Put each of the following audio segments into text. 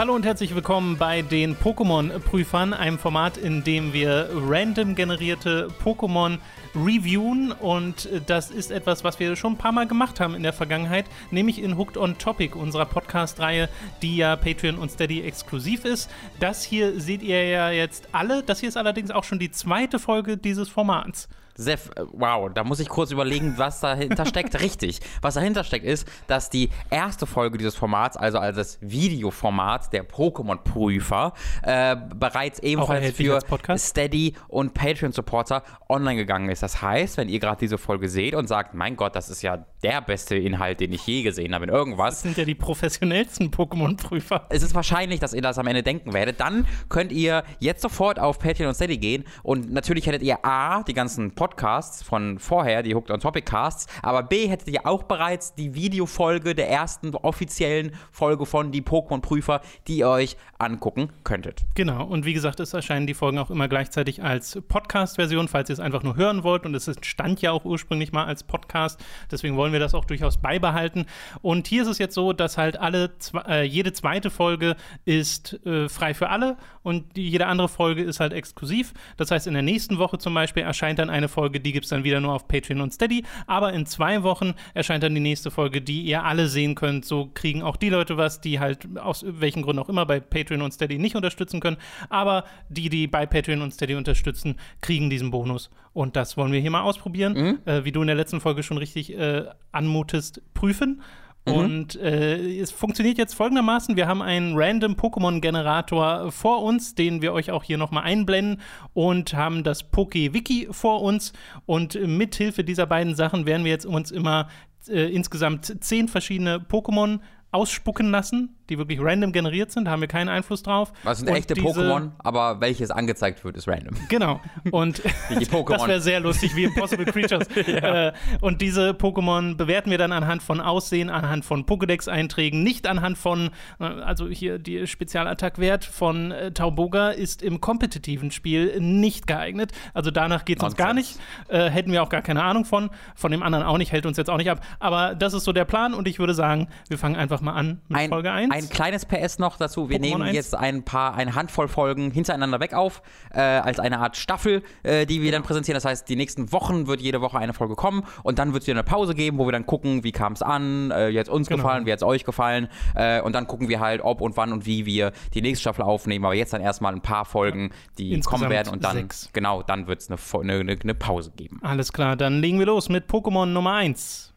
Hallo und herzlich willkommen bei den Pokémon-Prüfern, einem Format, in dem wir random generierte Pokémon reviewen. Und das ist etwas, was wir schon ein paar Mal gemacht haben in der Vergangenheit, nämlich in Hooked on Topic, unserer Podcast-Reihe, die ja Patreon und Steady exklusiv ist. Das hier seht ihr ja jetzt alle. Das hier ist allerdings auch schon die zweite Folge dieses Formats. Sef, äh, wow, da muss ich kurz überlegen, was dahinter steckt. Richtig. Was dahinter steckt, ist, dass die erste Folge dieses Formats, also als das Videoformat der Pokémon-Prüfer, äh, bereits ebenfalls für Steady und Patreon-Supporter online gegangen ist. Das heißt, wenn ihr gerade diese Folge seht und sagt, mein Gott, das ist ja der beste Inhalt, den ich je gesehen habe in irgendwas. Das sind ja die professionellsten Pokémon-Prüfer. Es ist wahrscheinlich, dass ihr das am Ende denken werdet. Dann könnt ihr jetzt sofort auf Patreon und Steady gehen und natürlich hättet ihr A, die ganzen Podcasts Podcasts von vorher, die Hooked on Topic Casts, aber B hättet ihr auch bereits die Videofolge der ersten offiziellen Folge von Die Pokémon-Prüfer, die ihr euch angucken könntet. Genau, und wie gesagt, es erscheinen die Folgen auch immer gleichzeitig als Podcast-Version, falls ihr es einfach nur hören wollt. Und es stand ja auch ursprünglich mal als Podcast, deswegen wollen wir das auch durchaus beibehalten. Und hier ist es jetzt so, dass halt alle, äh, jede zweite Folge ist äh, frei für alle und jede andere Folge ist halt exklusiv. Das heißt, in der nächsten Woche zum Beispiel erscheint dann eine Folge, die gibt es dann wieder nur auf Patreon und Steady. Aber in zwei Wochen erscheint dann die nächste Folge, die ihr alle sehen könnt. So kriegen auch die Leute was, die halt aus welchen Gründen auch immer bei Patreon und Steady nicht unterstützen können. Aber die, die bei Patreon und Steady unterstützen, kriegen diesen Bonus. Und das wollen wir hier mal ausprobieren. Mhm. Äh, wie du in der letzten Folge schon richtig äh, anmutest, prüfen. Mhm. Und äh, es funktioniert jetzt folgendermaßen: Wir haben einen random Pokémon-Generator vor uns, den wir euch auch hier nochmal einblenden, und haben das Poké-Wiki vor uns. Und mithilfe dieser beiden Sachen werden wir jetzt uns immer äh, insgesamt zehn verschiedene Pokémon ausspucken lassen, die wirklich random generiert sind, da haben wir keinen Einfluss drauf. Das sind und echte Pokémon, aber welches angezeigt wird, ist random. Genau. Und das wäre sehr lustig, wie Impossible Creatures. ja. äh, und diese Pokémon bewerten wir dann anhand von Aussehen, anhand von Pokédex-Einträgen, nicht anhand von, äh, also hier die Spezialattackwert von äh, Tauboga ist im kompetitiven Spiel nicht geeignet. Also danach geht es uns gar nicht. Äh, hätten wir auch gar keine Ahnung von. Von dem anderen auch nicht, hält uns jetzt auch nicht ab. Aber das ist so der Plan und ich würde sagen, wir fangen einfach mal an mit ein, Folge 1 ein kleines PS noch dazu. Wir Pokémon nehmen 1? jetzt ein paar, eine Handvoll Folgen hintereinander weg auf, äh, als eine Art Staffel, äh, die wir dann präsentieren. Das heißt, die nächsten Wochen wird jede Woche eine Folge kommen und dann wird es wieder eine Pause geben, wo wir dann gucken, wie kam es an, äh, wie hat es uns genau. gefallen, wie hat es euch gefallen. Äh, und dann gucken wir halt, ob und wann und wie wir die nächste Staffel aufnehmen. Aber jetzt dann erstmal ein paar Folgen, die Insgesamt kommen werden und dann, sechs. genau, dann wird es eine, eine, eine Pause geben. Alles klar, dann legen wir los mit Pokémon Nummer 1.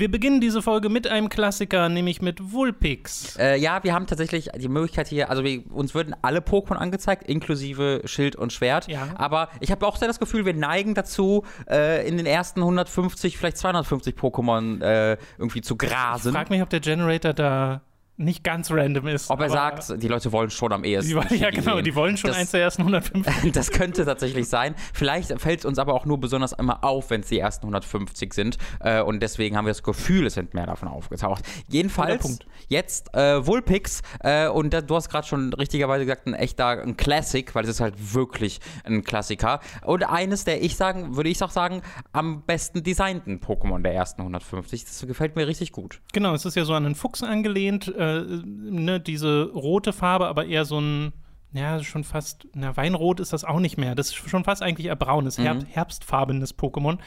Wir beginnen diese Folge mit einem Klassiker, nämlich mit Vulpix. Äh, ja, wir haben tatsächlich die Möglichkeit hier, also wir, uns würden alle Pokémon angezeigt, inklusive Schild und Schwert. Ja. Aber ich habe auch sehr das Gefühl, wir neigen dazu, äh, in den ersten 150, vielleicht 250 Pokémon äh, irgendwie zu grasen. Ich frage mich, ob der Generator da nicht ganz random ist. Ob er sagt, die Leute wollen schon am ehesten. Die, ja, genau, sehen. die wollen schon das, eins der ersten 150. das könnte tatsächlich sein. Vielleicht fällt es uns aber auch nur besonders immer auf, wenn es die ersten 150 sind. Äh, und deswegen haben wir das Gefühl, es sind mehr davon aufgetaucht. Jedenfalls, jetzt äh, Vulpix. Äh, und da, du hast gerade schon richtigerweise gesagt, ein echter ein Classic, weil es ist halt wirklich ein Klassiker. Und eines der, ich sagen, würde ich auch sagen, am besten designten Pokémon der ersten 150. Das gefällt mir richtig gut. Genau, es ist ja so an einen Fuchs angelehnt. Äh, ne, diese rote Farbe, aber eher so ein ja, schon fast, na, Weinrot ist das auch nicht mehr. Das ist schon fast eigentlich eher braunes, mhm. Herb, herbstfarbenes Pokémon.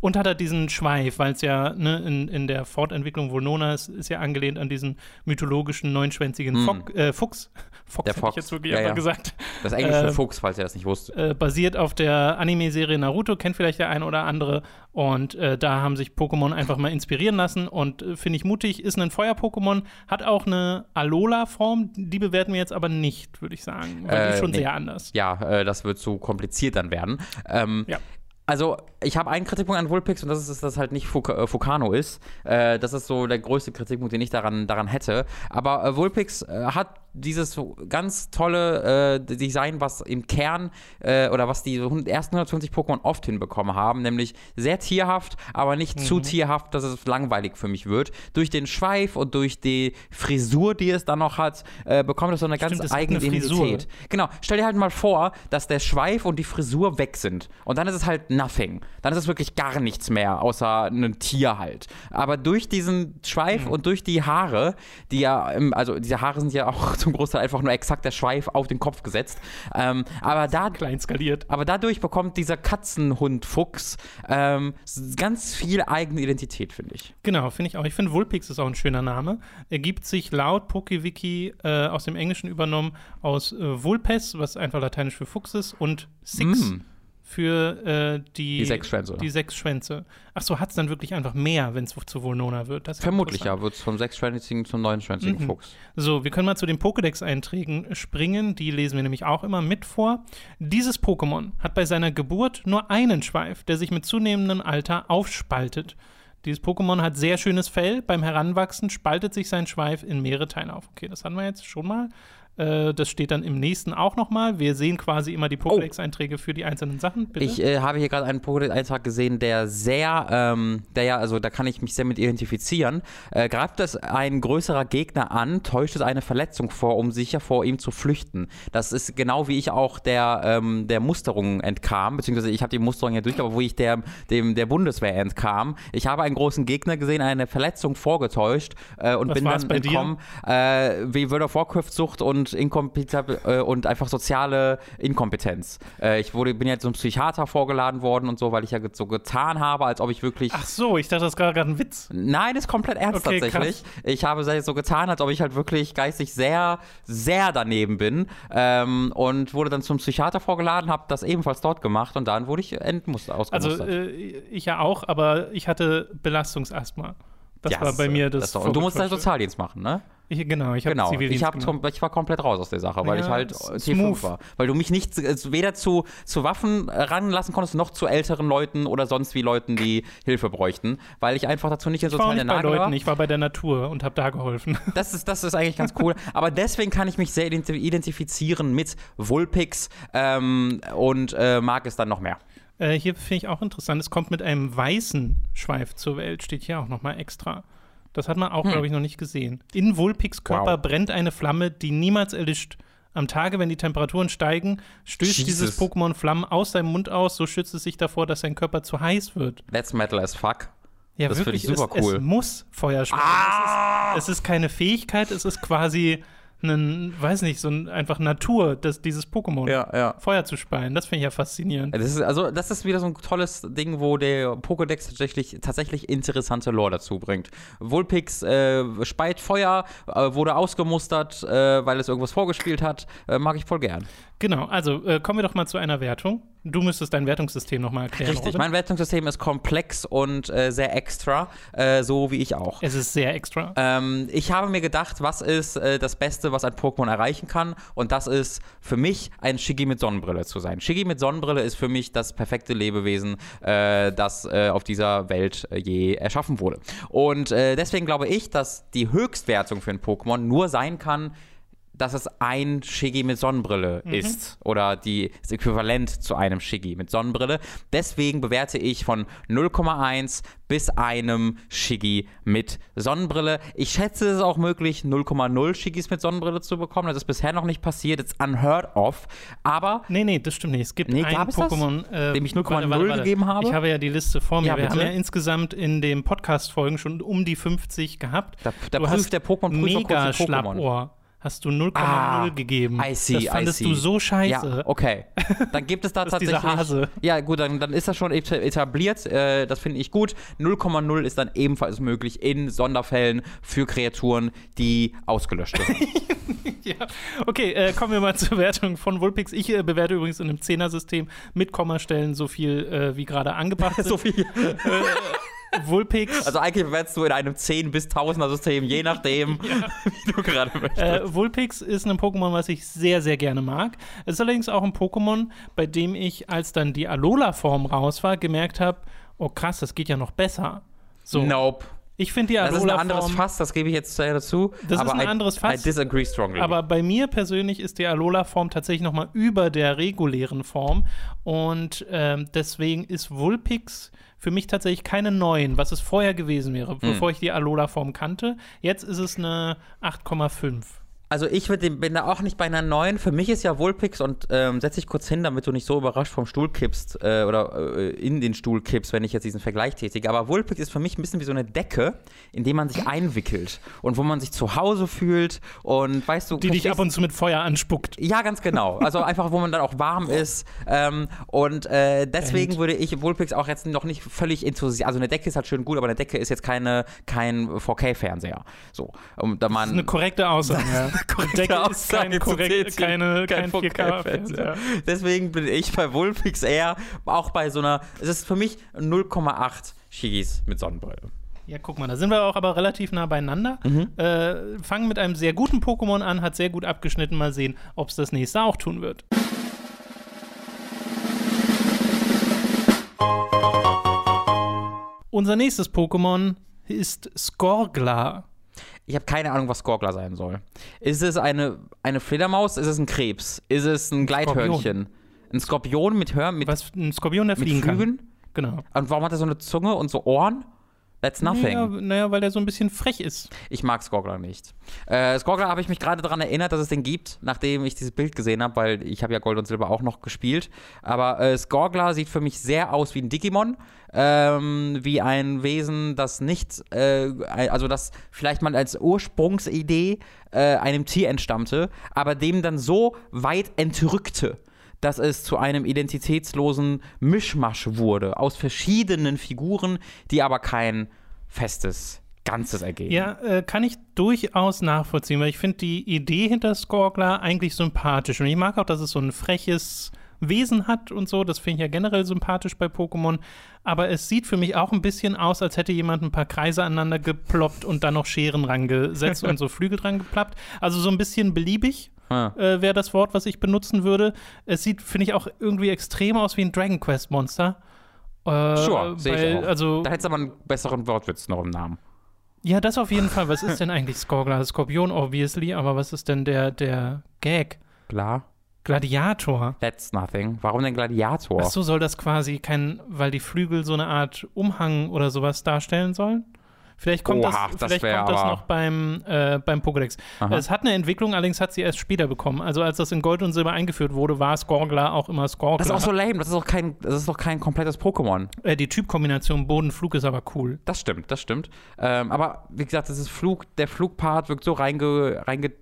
Und hat er diesen Schweif, weil es ja ne, in, in der Fortentwicklung Volnona ist, ist ja angelehnt an diesen mythologischen neunschwänzigen mhm. Fock, äh, Fuchs. Fox, der Fox. ich jetzt wirklich ja, ja. gesagt. Das englische äh, Fuchs, falls ihr das nicht wusstet. Äh, basiert auf der Anime-Serie Naruto, kennt vielleicht der eine oder andere. Und äh, da haben sich Pokémon einfach mal inspirieren lassen und äh, finde ich mutig. Ist ein Feuer-Pokémon, hat auch eine Alola-Form, die bewerten wir jetzt aber nicht, würde ich sagen. Weil die ist schon nee. sehr anders. Ja, äh, das wird zu kompliziert dann werden. Ähm, ja. Also, ich habe einen Kritikpunkt an Vulpix und das ist, dass das halt nicht Fuk äh, Fukano ist. Äh, das ist so der größte Kritikpunkt, den ich daran, daran hätte. Aber äh, Vulpix äh, hat dieses ganz tolle äh, Design, was im Kern oder was die ersten 150 Pokémon oft hinbekommen haben, nämlich sehr tierhaft, aber nicht mhm. zu tierhaft, dass es langweilig für mich wird. Durch den Schweif und durch die Frisur, die es dann noch hat, bekommt es so eine Stimmt, ganz eigene Identität. Genau, stell dir halt mal vor, dass der Schweif und die Frisur weg sind und dann ist es halt nothing. Dann ist es wirklich gar nichts mehr, außer ein Tier halt. Aber durch diesen Schweif mhm. und durch die Haare, die ja, also diese Haare sind ja auch zum Großteil einfach nur exakt der Schweif auf den Kopf gesetzt. Ähm, aber da, klein skaliert. Aber dadurch bekommt dieser Katzenhund-Fuchs ähm, ganz viel eigene Identität, finde ich. Genau, finde ich auch. Ich finde Vulpix ist auch ein schöner Name. Er gibt sich laut PokeWiki äh, aus dem Englischen übernommen aus äh, Vulpes, was einfach lateinisch für Fuchs ist, und Six. Mm für äh, die, die sechs Schwänze. Die sechs Schwänze. Ach so, hat es dann wirklich einfach mehr, wenn es zu Volnona wird? Vermutlich ja, wird es vom sechsschwänzigen zum neunschwänzigen mhm. Fuchs. So, wir können mal zu den Pokédex-Einträgen springen. Die lesen wir nämlich auch immer mit vor. Dieses Pokémon hat bei seiner Geburt nur einen Schweif, der sich mit zunehmendem Alter aufspaltet. Dieses Pokémon hat sehr schönes Fell. Beim Heranwachsen spaltet sich sein Schweif in mehrere Teile auf. Okay, das hatten wir jetzt schon mal. Äh, das steht dann im nächsten auch nochmal. Wir sehen quasi immer die Pokédex-Einträge für die einzelnen Sachen. Bitte. Ich äh, habe hier gerade einen Pokédex-Eintrag gesehen, der sehr, ähm, der ja, also da kann ich mich sehr mit identifizieren. Äh, greift es ein größerer Gegner an, täuscht es eine Verletzung vor, um sicher vor ihm zu flüchten. Das ist genau wie ich auch der, ähm, der Musterung entkam, beziehungsweise ich habe die Musterung ja durch, aber wo ich der, dem, der Bundeswehr entkam. Ich habe einen großen Gegner gesehen, eine Verletzung vorgetäuscht äh, und Was bin dann entkommen, äh, wie World of Warcraft-Sucht und und Inkompetenz äh, und einfach soziale Inkompetenz. Äh, ich wurde, bin jetzt zum Psychiater vorgeladen worden und so, weil ich ja so getan habe, als ob ich wirklich. Ach so, ich dachte, das war gerade ein Witz. Nein, ist komplett ernst okay, tatsächlich. Krass. Ich habe so getan, als ob ich halt wirklich geistig sehr, sehr daneben bin ähm, und wurde dann zum Psychiater vorgeladen, habe das ebenfalls dort gemacht und dann wurde ich entmustert. Also äh, ich ja auch, aber ich hatte Belastungsasthma. Das yes, war bei mir das. das und du musst deinen Sozialdienst machen, ne? Ich, genau, ich habe genau. Ich, hab ich war komplett raus aus der Sache, weil ja, ich halt T5 war. Weil du mich nicht weder zu, zu Waffen ranlassen konntest, noch zu älteren Leuten oder sonst wie Leuten, die Hilfe bräuchten, weil ich einfach dazu nicht in sozialen in der Lage war. Ich war bei der Natur und habe da geholfen. Das ist, das ist eigentlich ganz cool. Aber deswegen kann ich mich sehr identifizieren mit Vulpix ähm, und äh, mag es dann noch mehr. Äh, hier finde ich auch interessant, es kommt mit einem weißen Schweif zur Welt, steht hier auch nochmal extra. Das hat man auch, hm. glaube ich, noch nicht gesehen. In Vulpix Körper wow. brennt eine Flamme, die niemals erlischt. Am Tage, wenn die Temperaturen steigen, stößt Jesus. dieses Pokémon Flammen aus seinem Mund aus, so schützt es sich davor, dass sein Körper zu heiß wird. That's metal as fuck. Ja, das finde ich super es, cool. Es muss Feuer sprechen. Ah! Es, es ist keine Fähigkeit, es ist quasi einen, weiß nicht, so ein, einfach Natur, das, dieses Pokémon ja, ja. Feuer zu speien. Das finde ich ja faszinierend. Das ist, also, das ist wieder so ein tolles Ding, wo der Pokédex tatsächlich, tatsächlich interessante Lore dazu bringt. Vulpix äh, speit Feuer, äh, wurde ausgemustert, äh, weil es irgendwas vorgespielt hat. Äh, mag ich voll gern. Genau, also äh, kommen wir doch mal zu einer Wertung. Du müsstest dein Wertungssystem nochmal erklären. Richtig, oder? mein Wertungssystem ist komplex und äh, sehr extra, äh, so wie ich auch. Es ist sehr extra. Ähm, ich habe mir gedacht, was ist äh, das Beste, was ein Pokémon erreichen kann? Und das ist für mich ein Shiggy mit Sonnenbrille zu sein. Shiggy mit Sonnenbrille ist für mich das perfekte Lebewesen, äh, das äh, auf dieser Welt je erschaffen wurde. Und deswegen glaube ich, dass die Höchstwertung für ein Pokémon nur sein kann, dass es ein Shiggy mit Sonnenbrille mhm. ist oder die, das Äquivalent zu einem Shiggy mit Sonnenbrille. Deswegen bewerte ich von 0,1 bis einem Shiggy mit Sonnenbrille. Ich schätze, es ist auch möglich, 0,0 Shiggys mit Sonnenbrille zu bekommen. Das ist bisher noch nicht passiert. It's unheard of. Aber. Nee, nee, das stimmt nicht. Es gibt nee, ein Pokémon, äh, dem ich 0,0 gegeben habe. Ich habe ja die Liste vor mir. Ja, Wir haben ja insgesamt in den Podcast-Folgen schon um die 50 gehabt. Da, da prüft der Pokémon-Prüfer mega Schlappohr hast du 0,0 ah, gegeben. I see, das fandest I see. du so scheiße. Ja, okay. Dann gibt es da tatsächlich. Dieser Hase. Ja, gut, dann, dann ist das schon etabliert. Äh, das finde ich gut. 0,0 ist dann ebenfalls möglich in Sonderfällen für Kreaturen, die ausgelöscht werden. ja. Okay, äh, kommen wir mal zur Wertung von Vulpix. Ich äh, bewerte übrigens in einem Zehner-System mit Kommastellen so viel, äh, wie gerade angebracht so viel. Äh, Vulpix. Also eigentlich wärst du in einem 10 bis 1000er System, je nachdem, ja. wie du gerade möchtest. Äh, Vulpix ist ein Pokémon, was ich sehr, sehr gerne mag. Es ist allerdings auch ein Pokémon, bei dem ich, als dann die Alola-Form raus war, gemerkt habe, oh krass, das geht ja noch besser. So. Nope. Ich finde die Alola Das ist ein anderes Fass, das gebe ich jetzt dazu. Das ist ein I, anderes Fass. I disagree strongly. Aber bei mir persönlich ist die Alola-Form tatsächlich noch mal über der regulären Form. Und ähm, deswegen ist Vulpix für mich tatsächlich keine 9, was es vorher gewesen wäre, hm. bevor ich die Alola-Form kannte. Jetzt ist es eine 8,5. Also ich würd, bin da auch nicht bei einer neuen. Für mich ist ja Vulpix und ähm, setze ich kurz hin, damit du nicht so überrascht vom Stuhl kippst äh, oder äh, in den Stuhl kippst, wenn ich jetzt diesen Vergleich tätige. Aber Vulpix ist für mich ein bisschen wie so eine Decke, in die man sich einwickelt und wo man sich zu Hause fühlt und weißt du. Die dich ab und zu mit Feuer anspuckt. Ja, ganz genau. Also einfach, wo man dann auch warm ist. Ähm, und äh, deswegen würde ich Vulpix auch jetzt noch nicht völlig enthusiastisch. Also eine Decke ist halt schön gut, aber eine Decke ist jetzt keine, kein 4K-Fernseher. So. Um, da man, das ist eine korrekte Aussage. Korrekte Aussage ist kein korrekt, keine, kein, kein 4K-Fernseher. Deswegen bin ich bei Vulpix eher auch bei so einer, es ist für mich 0,8 Shigis mit Sonnenbrille. Ja, guck mal, da sind wir auch aber relativ nah beieinander. Mhm. Äh, fangen mit einem sehr guten Pokémon an, hat sehr gut abgeschnitten. Mal sehen, ob es das nächste auch tun wird. Unser nächstes Pokémon ist Skorgla. Ich habe keine Ahnung, was Skorgler sein soll. Ist es eine, eine Fledermaus? Ist es ein Krebs? Ist es ein Gleithörnchen? Ein Skorpion mit Hör mit Was ein Skorpion, der fliegen Flügen? kann. Genau. Und warum hat er so eine Zunge und so Ohren? That's nothing. Naja, naja, weil der so ein bisschen frech ist. Ich mag Skorgler nicht. Äh, Skorgler habe ich mich gerade daran erinnert, dass es den gibt, nachdem ich dieses Bild gesehen habe, weil ich habe ja Gold und Silber auch noch gespielt. Aber äh, Skorgler sieht für mich sehr aus wie ein Digimon, ähm, wie ein Wesen, das nicht, äh, also das vielleicht mal als Ursprungsidee äh, einem Tier entstammte, aber dem dann so weit entrückte dass es zu einem identitätslosen Mischmasch wurde aus verschiedenen Figuren, die aber kein festes Ganzes ergeben. Ja, äh, kann ich durchaus nachvollziehen, weil ich finde die Idee hinter Skorgler eigentlich sympathisch. Und ich mag auch, dass es so ein freches Wesen hat und so. Das finde ich ja generell sympathisch bei Pokémon. Aber es sieht für mich auch ein bisschen aus, als hätte jemand ein paar Kreise aneinander geploppt und dann noch Scheren rangesetzt und so Flügel dran geplappt. Also so ein bisschen beliebig ah. äh, wäre das Wort, was ich benutzen würde. Es sieht, finde ich, auch irgendwie extrem aus wie ein Dragon Quest Monster. Äh, sure, sehe ich auch. Also, da hättest du aber einen besseren Wortwitz noch im Namen. Ja, das auf jeden Fall. Was ist denn eigentlich Skorgler? Skorpion, obviously, aber was ist denn der, der Gag? Klar. Gladiator. That's nothing. Warum denn Gladiator? Ach so, soll das quasi kein, weil die Flügel so eine Art Umhang oder sowas darstellen sollen? Vielleicht kommt, Oha, das, vielleicht das, kommt das noch beim, äh, beim Pokédex. Aha. Es hat eine Entwicklung, allerdings hat sie erst später bekommen. Also als das in Gold und Silber eingeführt wurde, war Skorgler auch immer Skorgler. Das ist auch so lame, das ist doch kein, das ist doch kein komplettes Pokémon. Äh, die Typkombination Boden-Flug ist aber cool. Das stimmt, das stimmt. Ähm, aber wie gesagt, das ist Flug, der Flugpart wirkt so reinge, reinge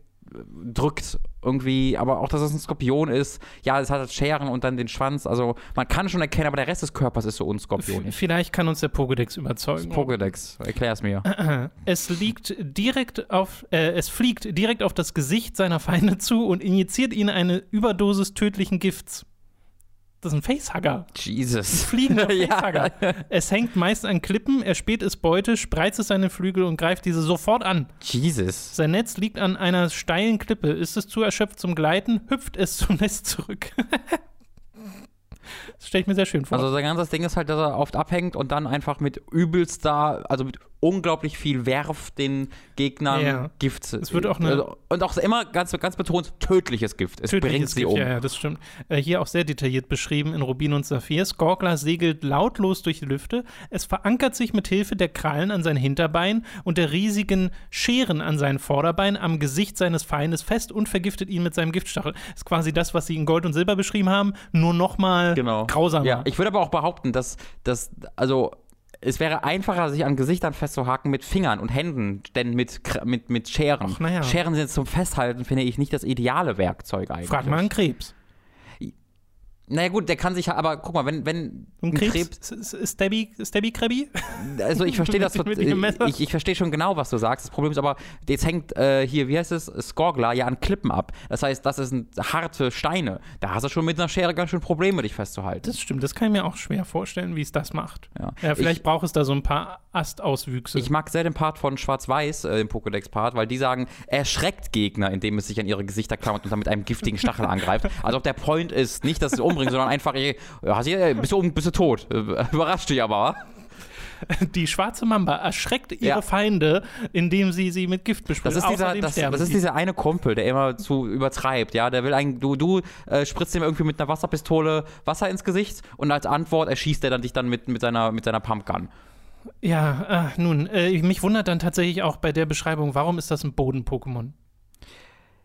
drückt irgendwie, aber auch, dass es ein Skorpion ist. Ja, es hat halt Scheren und dann den Schwanz. Also man kann schon erkennen, aber der Rest des Körpers ist so unskorpionisch. Vielleicht kann uns der Pokédex überzeugen. Das Pokédex, erklär's mir. Es liegt direkt auf, äh, es fliegt direkt auf das Gesicht seiner Feinde zu und injiziert ihnen eine Überdosis tödlichen Gifts. Das ist ein Facehugger. Jesus. Ein fliegender Facehugger. ja. Es hängt meist an Klippen, er späht es Beute, spreizt es seine Flügel und greift diese sofort an. Jesus. Sein Netz liegt an einer steilen Klippe. Ist es zu erschöpft zum Gleiten, hüpft es zum Nest zurück. Das stelle ich mir sehr schön vor. Also sein ganzes Ding ist halt, dass er oft abhängt und dann einfach mit übelster, also mit unglaublich viel Werf den Gegnern ja. Gift. Es wird auch eine also, und auch immer ganz, ganz betont tödliches Gift. Es tödliches bringt sie Gift, um. Ja, ja, das stimmt. Äh, hier auch sehr detailliert beschrieben in Rubin und Saphir. Skorgler segelt lautlos durch die Lüfte. Es verankert sich mit Hilfe der Krallen an sein Hinterbein und der riesigen Scheren an seinen Vorderbein am Gesicht seines Feindes fest und vergiftet ihn mit seinem Giftstachel. Das ist quasi das, was sie in Gold und Silber beschrieben haben, nur noch mal genau. grausamer. Ja, ich würde aber auch behaupten, dass, dass also es wäre einfacher, sich an Gesichtern festzuhaken mit Fingern und Händen, denn mit, mit, mit Scheren. Ach, ja. Scheren sind zum Festhalten, finde ich, nicht das ideale Werkzeug eigentlich. Frag mal einen Krebs. Naja gut, der kann sich aber guck mal, wenn, wenn ein Krebs, Krebs Stabby, Stabby Krebby? Also ich verstehe das, ich, ich verstehe schon genau, was du sagst. Das Problem ist aber, jetzt hängt äh, hier, wie heißt es, Skorgler ja an Klippen ab. Das heißt, das sind harte Steine. Da hast du schon mit einer Schere ganz schön Probleme, dich festzuhalten. Das stimmt, das kann ich mir auch schwer vorstellen, wie es das macht. Ja, ja vielleicht ich, braucht es da so ein paar Astauswüchse. Ich mag sehr den Part von Schwarz-Weiß, äh, den Pokédex-Part, weil die sagen, er schreckt Gegner, indem es sich an ihre Gesichter klammert und dann mit einem giftigen Stachel angreift. Also ob der Point ist, nicht, dass es umbringt, umbringen, sondern einfach, ey, bist, du, bist du tot. Überrascht dich aber. Die schwarze Mamba erschreckt ihre ja. Feinde, indem sie sie mit Gift besprüht. Das ist, dieser, das, das ist dieser eine Kumpel, der immer zu übertreibt, ja. Der will ein, du, du äh, spritzt ihm irgendwie mit einer Wasserpistole Wasser ins Gesicht und als Antwort erschießt er dann dich dann mit, mit, seiner, mit seiner Pumpgun. Ja, äh, nun, äh, mich wundert dann tatsächlich auch bei der Beschreibung, warum ist das ein Boden-Pokémon?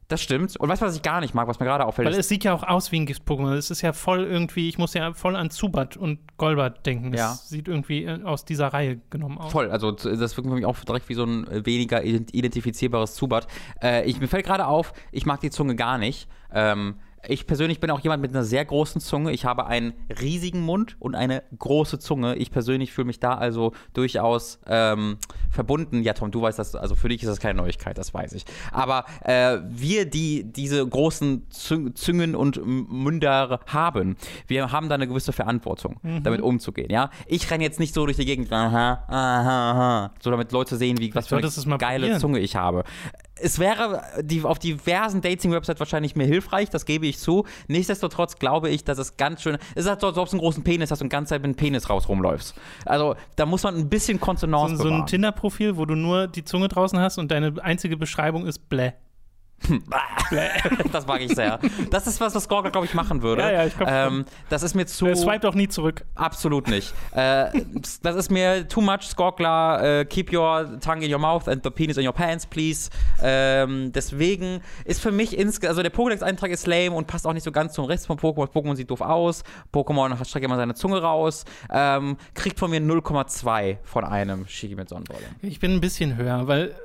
Das stimmt. Und weißt du, was ich gar nicht mag, was mir gerade auffällt? Weil es sieht ja auch aus wie ein Gift-Pokémon. Es ist ja voll irgendwie, ich muss ja voll an Zubat und Golbat denken. Es Ja. sieht irgendwie äh, aus dieser Reihe genommen aus. Voll, also das wirkt für mich auch direkt wie so ein äh, weniger ident- identifizierbares Zubat. Äh, ich, mir fällt gerade auf, ich mag die Zunge gar nicht. Ähm, ich persönlich bin auch jemand mit einer sehr großen Zunge. Ich habe einen riesigen Mund und eine große Zunge. Ich persönlich fühle mich da also durchaus ähm, verbunden. Ja, Tom, du weißt das, also für dich ist das keine Neuigkeit, das weiß ich. Aber äh, wir, die diese großen Züng Züngen und Münder haben, wir haben da eine gewisse Verantwortung, damit umzugehen. Ja, ich renne jetzt nicht so durch die Gegend, aha, aha, aha, so damit Leute sehen, wie was für eine geile probieren. Zunge ich habe. Es wäre die, auf diversen Dating-Websites wahrscheinlich mir hilfreich, das gebe ich zu. Nichtsdestotrotz glaube ich, dass es ganz schön. Es ist so, als ob du einen großen Penis hast und ganz Zeit mit einem Penis raus rumläufst. Also da muss man ein bisschen Kontenance So, so ein. Tinder-Profil, wo du nur die Zunge draußen hast und deine einzige Beschreibung ist Bläh. das mag ich sehr. Das ist was, was Gorga, glaube ich, machen würde. Ja, ja, ich glaub ähm, Das ist mir zu. Er swiped auch nie zurück. Absolut nicht. äh, das ist mir too much, Skorkler. Äh, keep your tongue in your mouth and the penis in your pants, please. Ähm, deswegen ist für mich insgesamt, also der Pokédex-Eintrag ist lame und passt auch nicht so ganz zum Rest von Pokémon. Pokémon sieht doof aus. Pokémon hat- streckt immer seine Zunge raus. Ähm, kriegt von mir 0,2 von einem Shigi mit Sonnenbrille. Ich bin ein bisschen höher, weil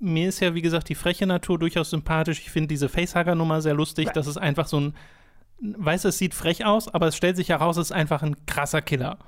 mir ist ja, wie gesagt, die freche Natur durchaus sympathisch. Ich finde diese Facehugger-Nummer sehr lustig. Das ist einfach so ein, weißt du, es sieht frech aus, aber es stellt sich heraus, es ist einfach ein krasser Killer.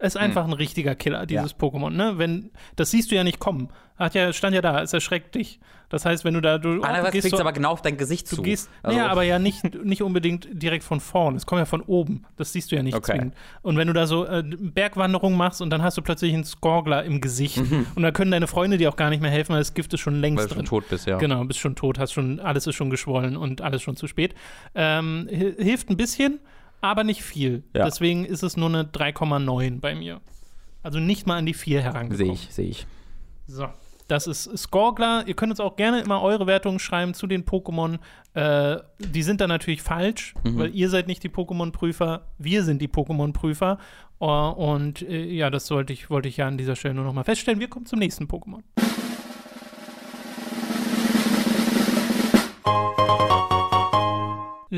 Es ist einfach ein richtiger Killer, dieses Pokémon, ne? Wenn, das siehst du ja nicht kommen. Hat ja, stand ja da, es erschreckt dich. Das heißt, wenn du da, du, oh, du Andererseits es so, aber genau auf dein Gesicht zu. Du gehst, Also- ja, aber ja nicht, nicht unbedingt direkt von vorn. Es kommt ja von oben. Das siehst du ja nicht Okay. zwingend. Und wenn du da so äh, Bergwanderung machst und dann hast du plötzlich einen Skorgler im Gesicht und da können deine Freunde dir auch gar nicht mehr helfen, weil das Gift ist schon längst Mhm. weil du schon tot bist, ja. Genau, bist schon tot, hast schon, alles ist schon geschwollen und alles schon zu spät. Ähm, hi- hilft ein bisschen, aber nicht viel. Ja. Deswegen ist es nur eine 3,9 bei mir. Also nicht mal an die 4 herangekommen. Sehe ich, sehe ich. So, das ist Skorgler. Ihr könnt uns auch gerne immer eure Wertungen schreiben zu den Pokémon. Äh, die sind dann natürlich falsch, weil ihr seid nicht die Pokémon-Prüfer, wir sind die Pokémon-Prüfer. Äh, und äh, ja, das sollte ich, wollte ich ja an dieser Stelle nur noch mal feststellen. Wir kommen zum nächsten Pokémon.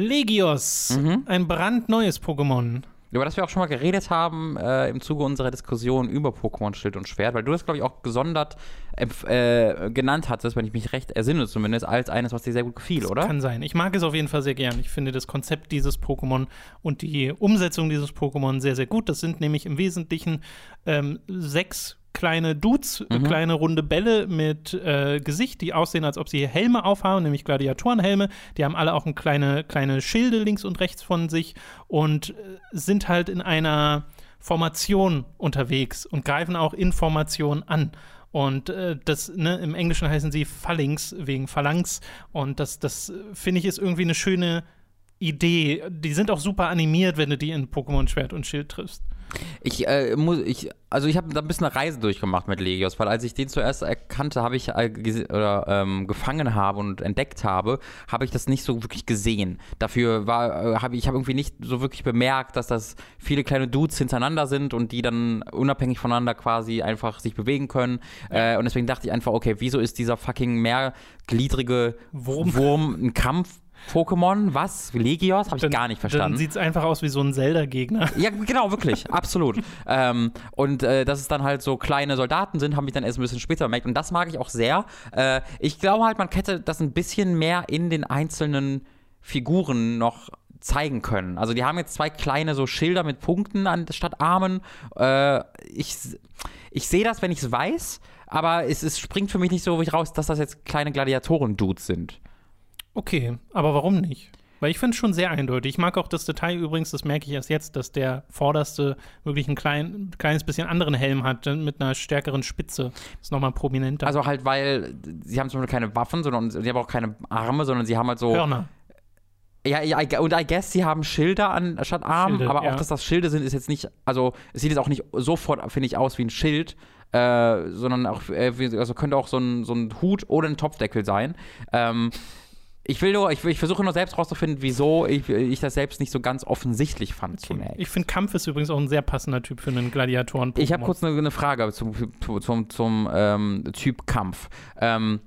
Legios, ein brandneues Pokémon. Über das wir auch schon mal geredet haben äh, im Zuge unserer Diskussion über Pokémon Schild und Schwert, weil du das, glaube ich, auch gesondert äh, genannt hattest, wenn ich mich recht ersinne zumindest, als eines, was dir sehr gut gefiel, oder? Kann sein. Ich mag es auf jeden Fall sehr gern. Ich finde das Konzept dieses Pokémon und die Umsetzung dieses Pokémon sehr, sehr gut. Das sind nämlich im Wesentlichen ähm, sechs kleine Dudes, äh, kleine runde Bälle mit äh, Gesicht, die aussehen, als ob sie Helme aufhaben, nämlich Gladiatorenhelme. Die haben alle auch ein kleine, kleine Schilde links und rechts von sich und äh, sind halt in einer Formation unterwegs und greifen auch in Formation an. Und äh, das, ne, im Englischen heißen sie Phalanx wegen Phalanx. Und das, das äh, finde ich ist irgendwie eine schöne Idee. Die sind auch super animiert, wenn du die in Pokémon Schwert und Schild triffst. Ich äh, muss, ich, also ich habe da ein bisschen eine Reise durchgemacht mit Legios, weil als ich den zuerst erkannte, habe ich äh, oder ähm, gefangen habe und entdeckt habe, habe ich das nicht so wirklich gesehen. Dafür war, äh, habe ich habe irgendwie nicht so wirklich bemerkt, dass das viele kleine Dudes hintereinander sind und die dann unabhängig voneinander quasi einfach sich bewegen können. Äh, und deswegen dachte ich einfach, okay, wieso ist dieser fucking mehrgliedrige Wurm. Wurm ein Kampf? Pokémon, was? Legios? Habe ich Dann- gar nicht verstanden. Dann sieht es einfach aus wie so ein Zelda-Gegner. Ja, genau, wirklich, absolut. ähm, und äh, dass es dann halt so kleine Soldaten sind, habe ich dann erst ein bisschen später bemerkt. Und das mag ich auch sehr. Äh, ich glaube halt, man hätte das ein bisschen mehr in den einzelnen Figuren noch zeigen können. Also die haben jetzt zwei kleine so Schilder mit Punkten anstatt Armen. Äh, ich ich sehe das, wenn ich es weiß, aber es, es springt für mich nicht so raus, dass das jetzt kleine Gladiatoren-Dudes sind. Okay, aber warum nicht? Weil ich finde es schon sehr eindeutig. Ich mag auch das Detail übrigens, das merke ich erst jetzt, dass der vorderste wirklich ein klein, kleines bisschen anderen Helm hat, mit einer stärkeren Spitze. Ist nochmal prominenter. Also halt, weil sie haben zum Beispiel keine Waffen, sondern sie haben auch keine Arme, sondern sie haben halt so Hörner. Ja, ja, I- und I guess, sie haben Schilder anstatt Arm, Schilde, aber ja. auch, dass das Schilde sind, ist jetzt nicht, also es sieht jetzt auch nicht sofort, finde ich, aus wie ein Schild, äh, sondern auch, äh, also könnte auch so ein, so ein Hut oder ein Topfdeckel sein. Ähm, ich will nur, ich, ich versuche nur selbst rauszufinden, wieso ich, ich das selbst nicht so ganz offensichtlich fand zunächst. Ich finde, Kampf ist übrigens auch ein sehr passender Typ für einen gladiatoren Ich habe kurz eine, eine Frage zum, zum, zum ähm, Typ Kampf. Ähm,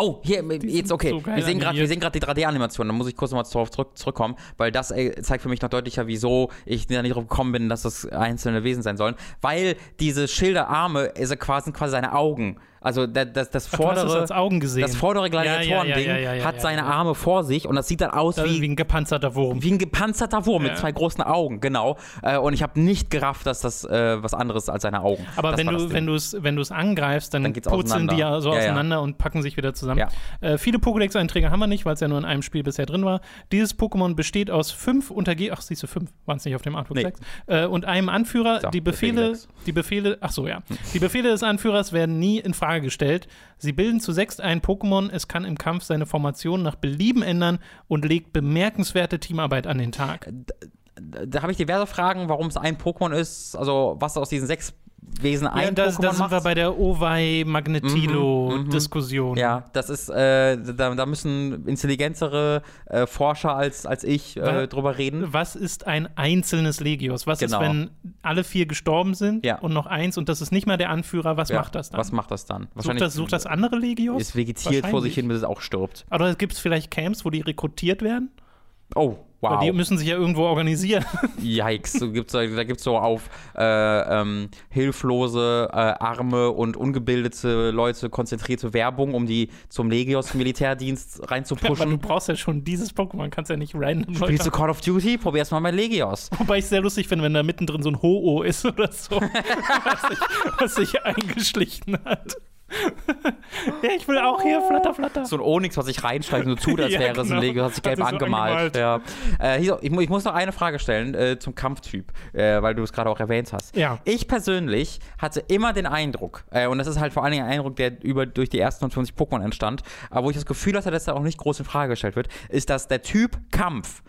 Oh, hier, jetzt okay. So wir sehen gerade die 3D-Animation. Da muss ich kurz nochmal zurück, zurückkommen, weil das ey, zeigt für mich noch deutlicher, wieso ich da nicht drauf gekommen bin, dass das einzelne Wesen sein sollen. Weil diese Schilderarme ist quasi, quasi seine Augen. Also das, das, das vordere, das vordere Gladiatoren-Ding ja, ja, ja, hat seine Arme vor sich und das sieht dann aus wie, wie ein gepanzerter Wurm. Wie ein gepanzerter Wurm mit zwei großen Augen, genau. Äh, und ich habe nicht gerafft, dass das äh, was anderes als seine Augen. Aber das wenn du, wenn du es wenn du es angreifst, dann, dann purzeln die ja so auseinander und packen sich wieder zusammen. Äh, viele Pokédex-Einträge haben wir nicht, weil es ja nur in einem Spiel bisher drin war. Dieses Pokémon besteht aus fünf Unterge ach siehst du fünf, waren es nicht auf dem Artbook nee. 6, äh, und einem Anführer. So, die Befehle, die Befehle, ach so ja, die Befehle des Anführers werden nie in Frage gestellt. Sie bilden zu sechst ein Pokémon, es kann im Kampf seine Formation nach Belieben ändern und legt bemerkenswerte Teamarbeit an den Tag. Da, da, da habe ich diverse Fragen, warum es ein Pokémon ist, also was aus diesen sechs Wesen ein ja, das, Pokémon Da sind wir bei der Owei-Magnetilo-Diskussion. Mhm, mhm. Ja, das ist, äh, da, da, müssen intelligentere äh, Forscher als, als ich äh, drüber reden. Was ist ein einzelnes Legios? Was genau. ist, wenn alle vier gestorben sind ja. und noch eins und das ist nicht mehr der Anführer? Was ja, macht das dann? Was macht das dann? Sucht das, sucht das andere Legios? Es vegetiert vor sich hin, bis es auch stirbt. Aber gibt es vielleicht Camps, wo die rekrutiert werden? Oh, Wow. Die müssen sich ja irgendwo organisieren. Yikes, so gibt's, da gibt es so auf äh, ähm, hilflose, äh, arme und ungebildete Leute konzentrierte Werbung, um die zum Legios-Militärdienst reinzupushen. Ja, aber du brauchst ja schon dieses Pokémon, kannst ja nicht random. Spielst du Call of Duty? Probier's mal mit Legios. Wobei ich sehr lustig finde, wenn da mittendrin so ein Ho-Oh ist oder so, was, sich, was sich eingeschlichen hat. ja, ich will auch hier flatter, flatter. So ein Onyx, was ich reinschreibe, so tut, als ja, wäre es ein Lego, hat sich gelb angemalt. So ja. äh, hier, ich, ich, muss noch eine Frage stellen äh, zum Kampftyp, äh, weil du es gerade auch erwähnt hast. Ja. Ich persönlich hatte immer den Eindruck, äh, und das ist halt vor allen Dingen ein Eindruck, der über, durch die ersten 50 Pokémon entstand, aber wo ich das Gefühl hatte, dass er auch nicht groß in Frage gestellt wird, ist, dass der Typ Kampf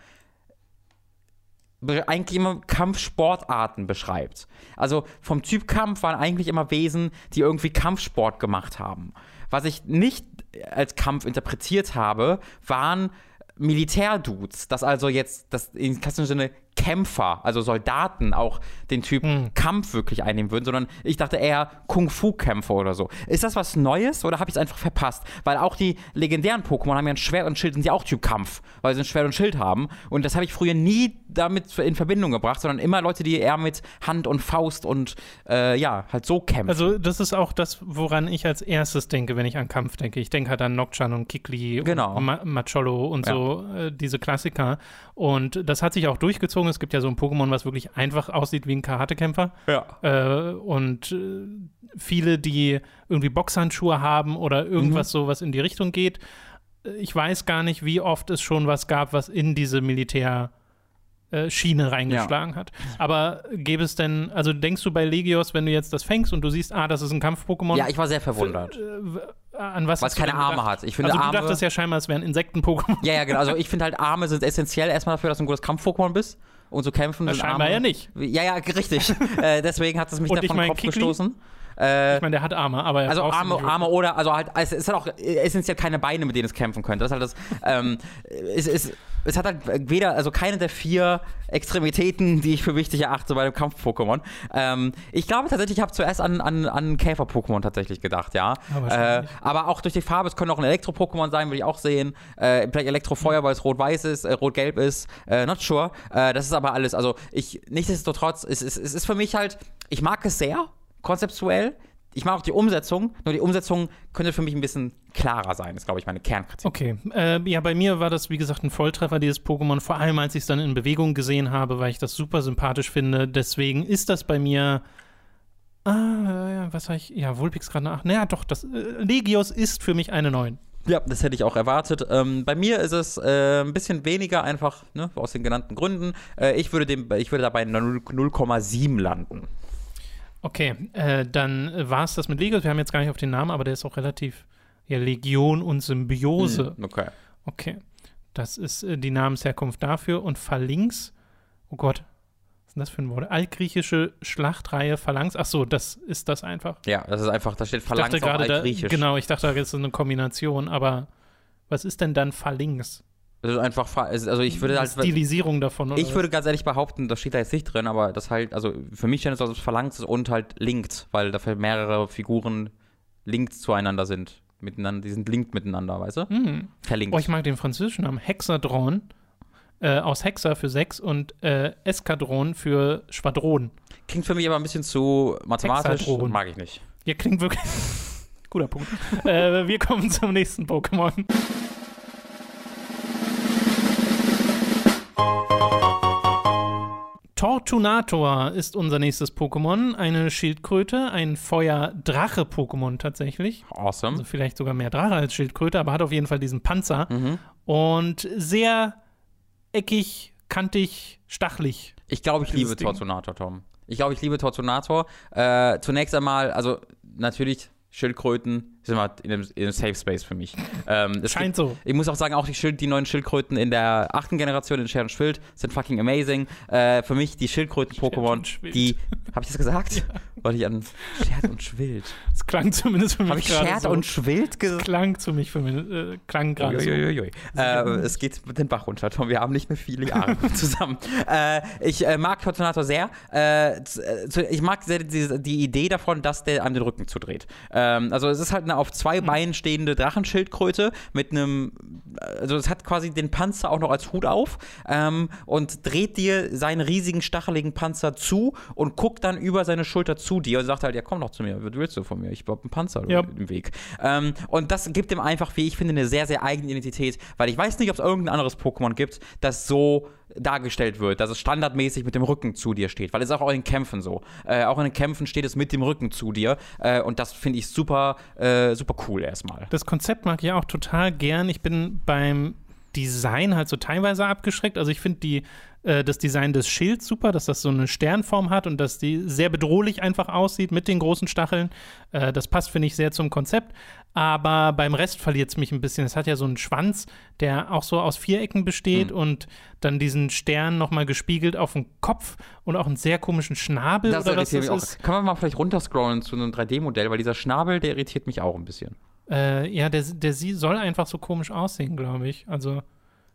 eigentlich immer Kampfsportarten beschreibt. Also vom Typ Kampf waren eigentlich immer Wesen, die irgendwie Kampfsport gemacht haben. Was ich nicht als Kampf interpretiert habe, waren Militärdudes, dass also jetzt das in klassischen Sinne Kämpfer, also Soldaten auch den Typ hm. Kampf wirklich einnehmen würden, sondern ich dachte eher Kung-Fu-Kämpfer oder so. Ist das was Neues oder habe ich es einfach verpasst? Weil auch die legendären Pokémon haben ja ein Schwert und Schild, sind ja auch Typ Kampf, weil sie ein Schwert und Schild haben. Und das habe ich früher nie damit in Verbindung gebracht, sondern immer Leute, die eher mit Hand und Faust und äh, ja, halt so kämpfen. Also das ist auch das, woran ich als erstes denke, wenn ich an Kampf denke. Ich denke halt an Nocturne und Kikli genau. und Ma Macholo und ja. so, äh, diese Klassiker. Und das hat sich auch durchgezogen es gibt ja so ein Pokémon, was wirklich einfach aussieht wie ein Karatekämpfer. Ja. Äh, und äh, viele, die irgendwie Boxhandschuhe haben oder irgendwas mhm. so, was in die Richtung geht. Ich weiß gar nicht, wie oft es schon was gab, was in diese Militär- äh, Schiene reingeschlagen ja. hat. Aber gäbe es denn, also denkst du bei Legios, wenn du jetzt das fängst und du siehst, ah, das ist ein Kampf-Pokémon? Ja, ich war sehr verwundert. Äh, an was Weil es keine Arme hat. Ich finde also du Arme, dachtest ja scheinbar, es wären Insekten-Pokémon. Ja, ja, genau. Also ich finde halt Arme sind essentiell erstmal dafür, dass du ein gutes Kampf-Pokémon bist und so kämpfen. Na, scheinbar Arme, ja nicht. Ja, ja, richtig. äh, deswegen hat es mich da von Kopf Kikli? gestoßen. Äh, ich meine, der hat Arme, aber Also Arme, Arme oder, also halt, es, es hat auch essentiell keine Beine, mit denen es kämpfen könnte. Das ist halt das, ähm, es, es, es hat halt weder, also keine der vier Extremitäten, die ich für wichtig erachte bei dem Kampf-Pokémon. Ähm, ich glaube tatsächlich, ich habe zuerst an, an, an Käfer-Pokémon tatsächlich gedacht, ja. Äh, aber auch durch die Farbe, es können auch ein Elektro-Pokémon sein, würde ich auch sehen. Äh, vielleicht Elektrofeuer, weil es rot-weiß ist, äh, rot-gelb ist, äh, not sure. Äh, das ist aber alles, also ich, nichtsdestotrotz, es, es, es ist für mich halt, ich mag es sehr, konzeptuell. Ich mag auch die Umsetzung, nur die Umsetzung könnte für mich ein bisschen klarer sein, ist, glaube ich, meine Kernkritik. Okay. Äh, ja, bei mir war das, wie gesagt, ein Volltreffer, dieses Pokémon, vor allem als ich es dann in Bewegung gesehen habe, weil ich das super sympathisch finde. Deswegen ist das bei mir. Ah, was sag ich? Ja, Vulpix gerade nach. Naja, doch, das äh, Legios ist für mich eine 9. Ja, das hätte ich auch erwartet. Ähm, bei mir ist es äh, ein bisschen weniger einfach, ne, aus den genannten Gründen. Äh, ich, würde dem, ich würde dabei 0,7 landen. Okay, äh, dann war es das mit Legos. Wir haben jetzt gar nicht auf den Namen, aber der ist auch relativ ja, Legion und Symbiose. Hm, okay. Okay. Das ist äh, die Namensherkunft dafür. Und Phalanx, oh Gott, was ist denn das für ein Wort? Altgriechische Schlachtreihe Phalanx. Ach so, das ist das einfach. Ja, das ist einfach, da steht Phalanx auf Altgriechisch. Da, genau, ich dachte, das ist eine Kombination, aber was ist denn dann Phalanx? Das ist einfach, also ich würde halt. Stilisierung davon, oder? Ich würde ganz ehrlich behaupten, das steht da jetzt nicht drin, aber das halt, also für mich steht es als Phalanx und halt linkt, weil dafür mehrere Figuren linkt zueinander sind. miteinander, die sind linked miteinander, weißt du? Mhm. Verlinkt. Oh, ich mag den französischen Namen. Hexadron. Äh, aus Hexa für sechs und äh, Eskadron für Schwadron. Klingt für mich aber ein bisschen zu mathematisch. Hexadron. Mag ich nicht. Ja, klingt wirklich. Guter Punkt. äh, wir kommen zum nächsten Pokémon. Tortunator ist unser nächstes Pokémon. Eine Schildkröte, ein Feuer-Drache-Pokémon tatsächlich. Awesome. Also vielleicht sogar mehr Drache als Schildkröte, aber hat auf jeden Fall diesen Panzer. Mhm. Und sehr eckig, kantig, stachlig. Ich glaube, ich liebe Ding. Tortunator, Tom. Ich glaube, ich liebe Tortunator. Äh, zunächst einmal, also natürlich Schildkröten sind wir in einem, in einem Safe Space für mich. Ähm, Scheint gibt, so. Ich muss auch sagen, auch die, Schild, die neuen Schildkröten in der achten Generation in Schwert und Schwild sind fucking amazing. Äh, für mich die Schildkröten-Pokémon, die. Hab ich das gesagt? Ja. Weil ich an Schwert und Schwild. Es klang zumindest für mich. Habe ich Schwert so. und Schwild gesagt? Es klang zu mich für mich. Äh, klang gerade. So. Äh, es geht mit den Bach runter, Tom. Wir haben nicht mehr viele Jahre zusammen. Äh, ich äh, mag Tortonator sehr. Äh, ich mag sehr die, die, Idee davon, dass der einem den Rücken zudreht. Ähm, also, es ist halt eine auf zwei mhm. Beinen stehende Drachenschildkröte mit einem, also es hat quasi den Panzer auch noch als Hut auf ähm, und dreht dir seinen riesigen stacheligen Panzer zu und guckt dann über seine Schulter zu dir und sagt halt, ja komm doch zu mir, was willst du von mir? Ich hab einen Panzer ja. im Weg. Ähm, und das gibt ihm einfach, wie ich finde, eine sehr, sehr eigene Identität, weil ich weiß nicht, ob es irgendein anderes Pokémon gibt, das so dargestellt wird, dass es standardmäßig mit dem Rücken zu dir steht, weil es auch in den Kämpfen so. Äh, auch in den Kämpfen steht es mit dem Rücken zu dir äh, und das finde ich super, äh, super cool erstmal. Das Konzept mag ich auch total gern. Ich bin beim Design halt so teilweise abgeschreckt. Also ich finde die äh, das Design des Schilds super, dass das so eine Sternform hat und dass die sehr bedrohlich einfach aussieht mit den großen Stacheln. Äh, das passt, finde ich, sehr zum Konzept. Aber beim Rest verliert es mich ein bisschen. Es hat ja so einen Schwanz, der auch so aus Vierecken besteht mhm. und dann diesen Stern nochmal gespiegelt auf dem Kopf und auch einen sehr komischen Schnabel. Das oder was das ist. Kann man mal vielleicht runterscrollen zu einem 3D-Modell, weil dieser Schnabel, der irritiert mich auch ein bisschen. Äh, ja, der, der soll einfach so komisch aussehen, glaube ich. Also.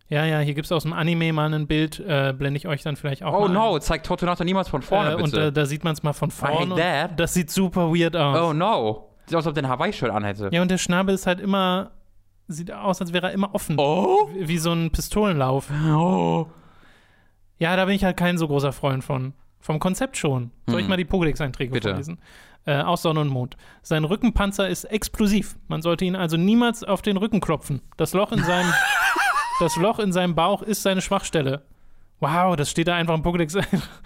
Ja, ja, hier gibt es aus dem Anime mal ein Bild, äh, blende ich euch dann vielleicht auch Oh mal no, ein. zeigt Tortunato niemals von vorne, äh, bitte. Und äh, da sieht man es mal von vorne. I hate that. Das sieht super weird aus. Oh no. Sieht aus, als ob der ein Hawaii-Shirt anhätte. Ja, und der Schnabel ist halt immer, sieht aus, als wäre er immer offen. Oh. Wie, wie so ein Pistolenlauf. Oh. Ja, da bin ich halt kein so großer Freund von. Vom Konzept schon. Soll hm. ich mal die Pokédex-Einträge vorlesen? Äh, aus Sonne und Mond. Sein Rückenpanzer ist explosiv. Man sollte ihn also niemals auf den Rücken klopfen. Das Loch in seinem Das Loch in seinem Bauch ist seine Schwachstelle. Wow, das steht da einfach im Pokédex.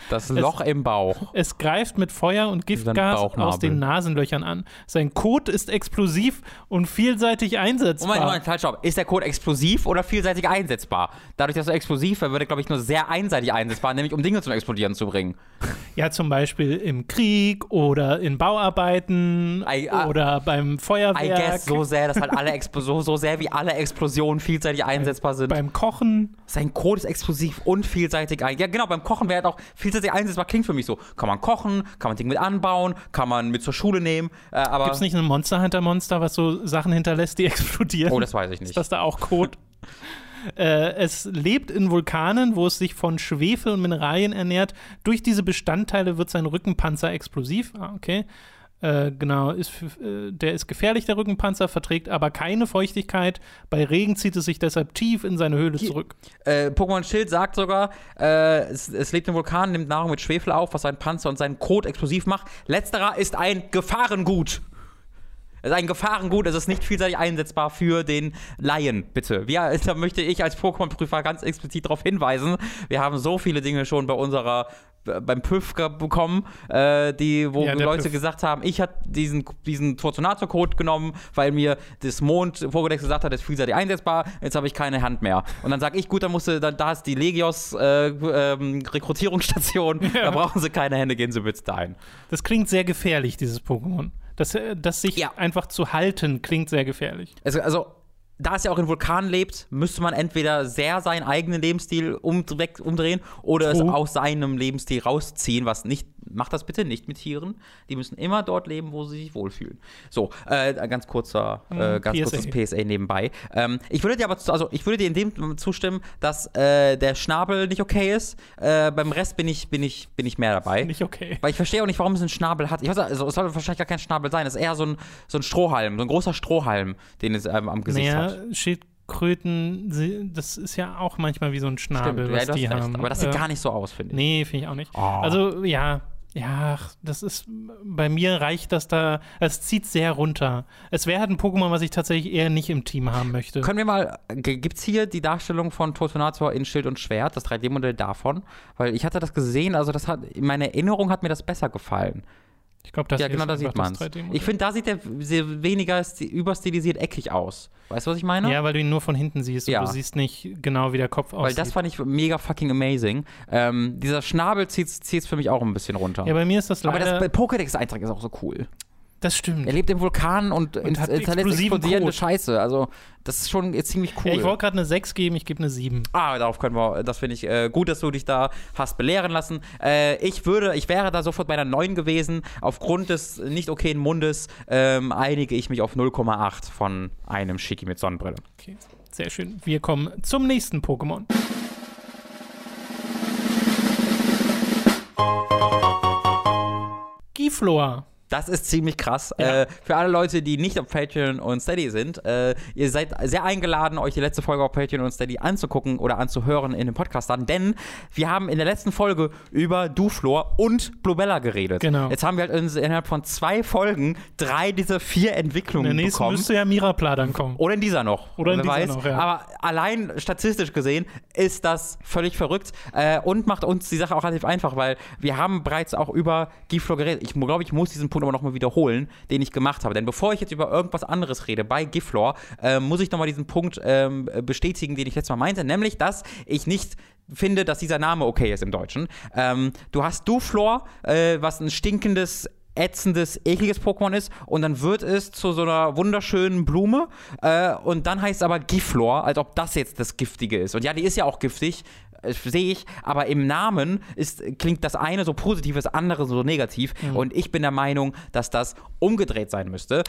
Das Loch es, im Bauch. Es greift mit Feuer und Giftgas aus den Nasenlöchern an. Sein Code ist explosiv und vielseitig einsetzbar. Moment, Moment, halt, stopp. Ist der Code explosiv oder vielseitig einsetzbar? Dadurch, dass er explosiv wäre, würde er, glaube ich, nur sehr einseitig einsetzbar, nämlich um Dinge zum Explodieren zu bringen. Ja, zum Beispiel im Krieg oder in Bauarbeiten I, uh, oder beim Feuerwerk. I guess so sehr, dass halt alle so, so sehr wie alle Explosionen vielseitig einsetzbar sind. Beim Kochen. Sein Code ist explosiv und vielseitig vielseitig ein. Ja, genau, beim Kochen wäre auch vielseitig einsetzbar, klingt für mich so. Kann man kochen, kann man Dinge mit anbauen, kann man mit zur Schule nehmen. Äh, aber Gibt es nicht ein Monster Hunter Monster, was so Sachen hinterlässt, die explodieren? Oh, das weiß ich nicht. Ist das da auch Code? Äh, es lebt in Vulkanen, wo es sich von Schwefel und Mineralien ernährt. Durch diese Bestandteile wird sein Rückenpanzer explosiv. Ah, okay. Äh, genau, ist, äh, der ist gefährlich, der Rückenpanzer, verträgt aber keine Feuchtigkeit. Bei Regen zieht es sich deshalb tief in seine Höhle zurück. Äh, Pokémon Schild sagt sogar, äh, es, es, lebt im Vulkan, nimmt Nahrung mit Schwefel auf, was seinen Panzer und seinen Kot explosiv macht. Letzterer ist ein Gefahrengut. Es ist ein Gefahrengut, es ist nicht vielseitig einsetzbar für den Laien, bitte. Wir, da möchte ich als Pokémon-Prüfer ganz explizit darauf hinweisen. Wir haben so viele Dinge schon bei unserer beim PÜV bekommen, äh, die, wo ja, Leute Püff. gesagt haben, ich habe diesen, diesen Fortunator-Code genommen, weil mir das Mond Pokédex gesagt hat, das ist vielseitig einsetzbar, jetzt habe ich keine Hand mehr. Und dann sage ich, gut, dann musst du, dann, da ist die Legios äh, ähm, Rekrutierungsstation, ja. da brauchen sie keine Hände, gehen sie bitte dahin. Das klingt sehr gefährlich, dieses Pokémon. Das, äh, das sich ja. einfach zu halten, klingt sehr gefährlich. Also, also da es ja auch in Vulkanen lebt, müsste man entweder sehr seinen eigenen Lebensstil umdrehen oder True. es aus seinem Lebensstil rausziehen, was nicht Macht das bitte nicht mit Tieren. Die müssen immer dort leben, wo sie sich wohlfühlen. So, äh, ganz kurzer, äh, mhm, ganz PSA. kurzes PSA nebenbei. Ähm, ich würde dir aber, also ich würde dir in dem zustimmen, dass äh, der Schnabel nicht okay ist. Äh, beim Rest bin ich, bin ich, bin ich mehr dabei. Nicht okay. Weil ich verstehe auch nicht, warum es einen Schnabel hat. Ich weiß, also, es soll wahrscheinlich gar kein Schnabel sein. Es ist eher so ein, so ein Strohhalm, so ein großer Strohhalm, den es ähm, am Gesicht naja, hat. Schildkröten, das ist ja auch manchmal wie so ein Schnabel, Stimmt, was ja, die haben. Aber das sieht äh, gar nicht so aus, finde ich. Nee, finde ich auch nicht. Oh. Also, ja, ja, das ist, bei mir reicht das da, es zieht sehr runter. Es wäre halt ein Pokémon, was ich tatsächlich eher nicht im Team haben möchte. Können wir mal, gibt es hier die Darstellung von Totonator in Schild und Schwert, das 3D-Modell davon? Weil ich hatte das gesehen, also das hat, in meiner Erinnerung hat mir das besser gefallen. Ich glaube, das Ja, genau, da sieht man. Ich finde, da sieht er weniger überstilisiert eckig aus. Weißt du, was ich meine? Ja, weil du ihn nur von hinten siehst ja. und du siehst nicht genau, wie der Kopf aussieht. Weil das fand ich mega fucking amazing. Ähm, dieser Schnabel zieht es für mich auch ein bisschen runter. Ja, bei mir ist das leider... Aber das Pokédex-Eintrag ist auch so cool. Das stimmt. Er lebt im Vulkan und, und hat explodierende Code. Scheiße. Also, das ist schon ziemlich cool. Ja, ich wollte gerade eine 6 geben, ich gebe eine 7. Ah, darauf können wir, das finde ich äh, gut, dass du dich da hast belehren lassen. Äh, ich würde, ich wäre da sofort bei einer 9 gewesen. Aufgrund des nicht okayen Mundes ähm, einige ich mich auf 0,8 von einem Schicki mit Sonnenbrille. Okay, sehr schön. Wir kommen zum nächsten Pokémon. Giflor. Das ist ziemlich krass. Ja. Äh, für alle Leute, die nicht auf Patreon und Steady sind, äh, ihr seid sehr eingeladen, euch die letzte Folge auf Patreon und Steady anzugucken oder anzuhören in den Podcast dann, denn wir haben in der letzten Folge über Duflor und Blubella geredet. Genau. Jetzt haben wir halt innerhalb von zwei Folgen drei dieser vier Entwicklungen in der nächsten bekommen. müsste ja Mirapla dann kommen. Oder in dieser noch. Oder in dieser weiß. noch, ja. Aber allein statistisch gesehen ist das völlig verrückt äh, und macht uns die Sache auch relativ einfach, weil wir haben bereits auch über Giflor geredet. Ich glaube, ich muss diesen Punkt aber nochmal wiederholen, den ich gemacht habe. Denn bevor ich jetzt über irgendwas anderes rede bei Giflor, äh, muss ich nochmal diesen Punkt ähm, bestätigen, den ich letztes Mal meinte, nämlich, dass ich nicht finde, dass dieser Name okay ist im Deutschen. Ähm, du hast Duflor, äh, was ein stinkendes ätzendes, ekliges Pokémon ist und dann wird es zu so einer wunderschönen Blume äh, und dann heißt es aber Giflor, als ob das jetzt das Giftige ist. Und ja, die ist ja auch giftig, äh, sehe ich, aber im Namen ist, klingt das eine so positiv, das andere so negativ. Mhm. Und ich bin der Meinung, dass das umgedreht sein müsste.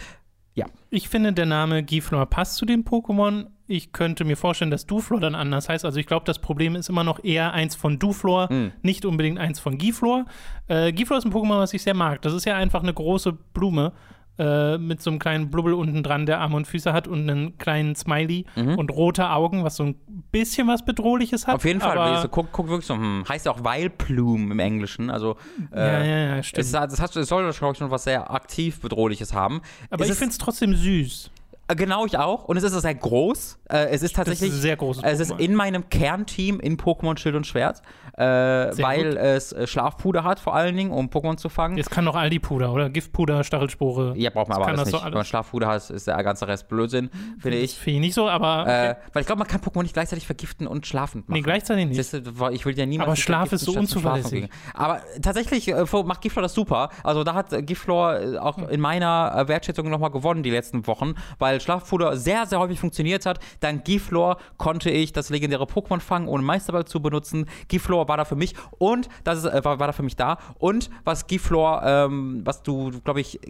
Ja. Ich finde, der Name Giflor passt zu dem Pokémon. Ich könnte mir vorstellen, dass Duflor dann anders heißt. Also ich glaube, das Problem ist immer noch eher eins von Duflor, mhm. nicht unbedingt eins von Giflor. Äh, Giflor ist ein Pokémon, was ich sehr mag. Das ist ja einfach eine große Blume äh, mit so einem kleinen Blubbel unten dran, der Arme und Füße hat und einen kleinen Smiley mhm. und rote Augen, was so ein bisschen was Bedrohliches hat. Auf jeden Fall, aber, guck, guck wirklich so, hm, heißt ja auch Weilplume im Englischen, also äh, ja, ja, ja, stimmt. Es, das, hat, es soll schon was sehr aktiv Bedrohliches haben. Aber es ich finde es trotzdem süß. Äh, genau, ich auch. Und es ist sehr groß. Äh, es ist tatsächlich. Das ist sehr groß. Es ist in meinem Kernteam in Pokémon Schild und Schwert, äh, weil gut. es äh, Schlafpuder hat, vor allen Dingen, um Pokémon zu fangen. Jetzt kann noch Aldi-Puder, oder? Giftpuder, Stachelspore. Ja, braucht man aber alles nicht. Alles. Wenn man Schlafpuder hat, ist der ganze Rest Blödsinn, finde ich. Finde ich nicht so, aber. Äh, weil ich glaube, man kann Pokémon nicht gleichzeitig vergiften und schlafend machen. Nee, gleichzeitig nicht. Ist, ich will ja niemals. Aber Schlaf ist so unzuverlässig. Aber tatsächlich äh, macht Giflor das super. Also da hat Giflor auch in meiner Wertschätzung nochmal gewonnen die letzten Wochen, weil Schlafpuder sehr sehr, häufig funktioniert hat. Dank Giflor konnte ich das legendäre Pokémon fangen, ohne Meisterball zu benutzen. Giflor war da für mich und das ist, äh, war, war da für mich da. Und was Giflor, ähm, was du, glaube ich,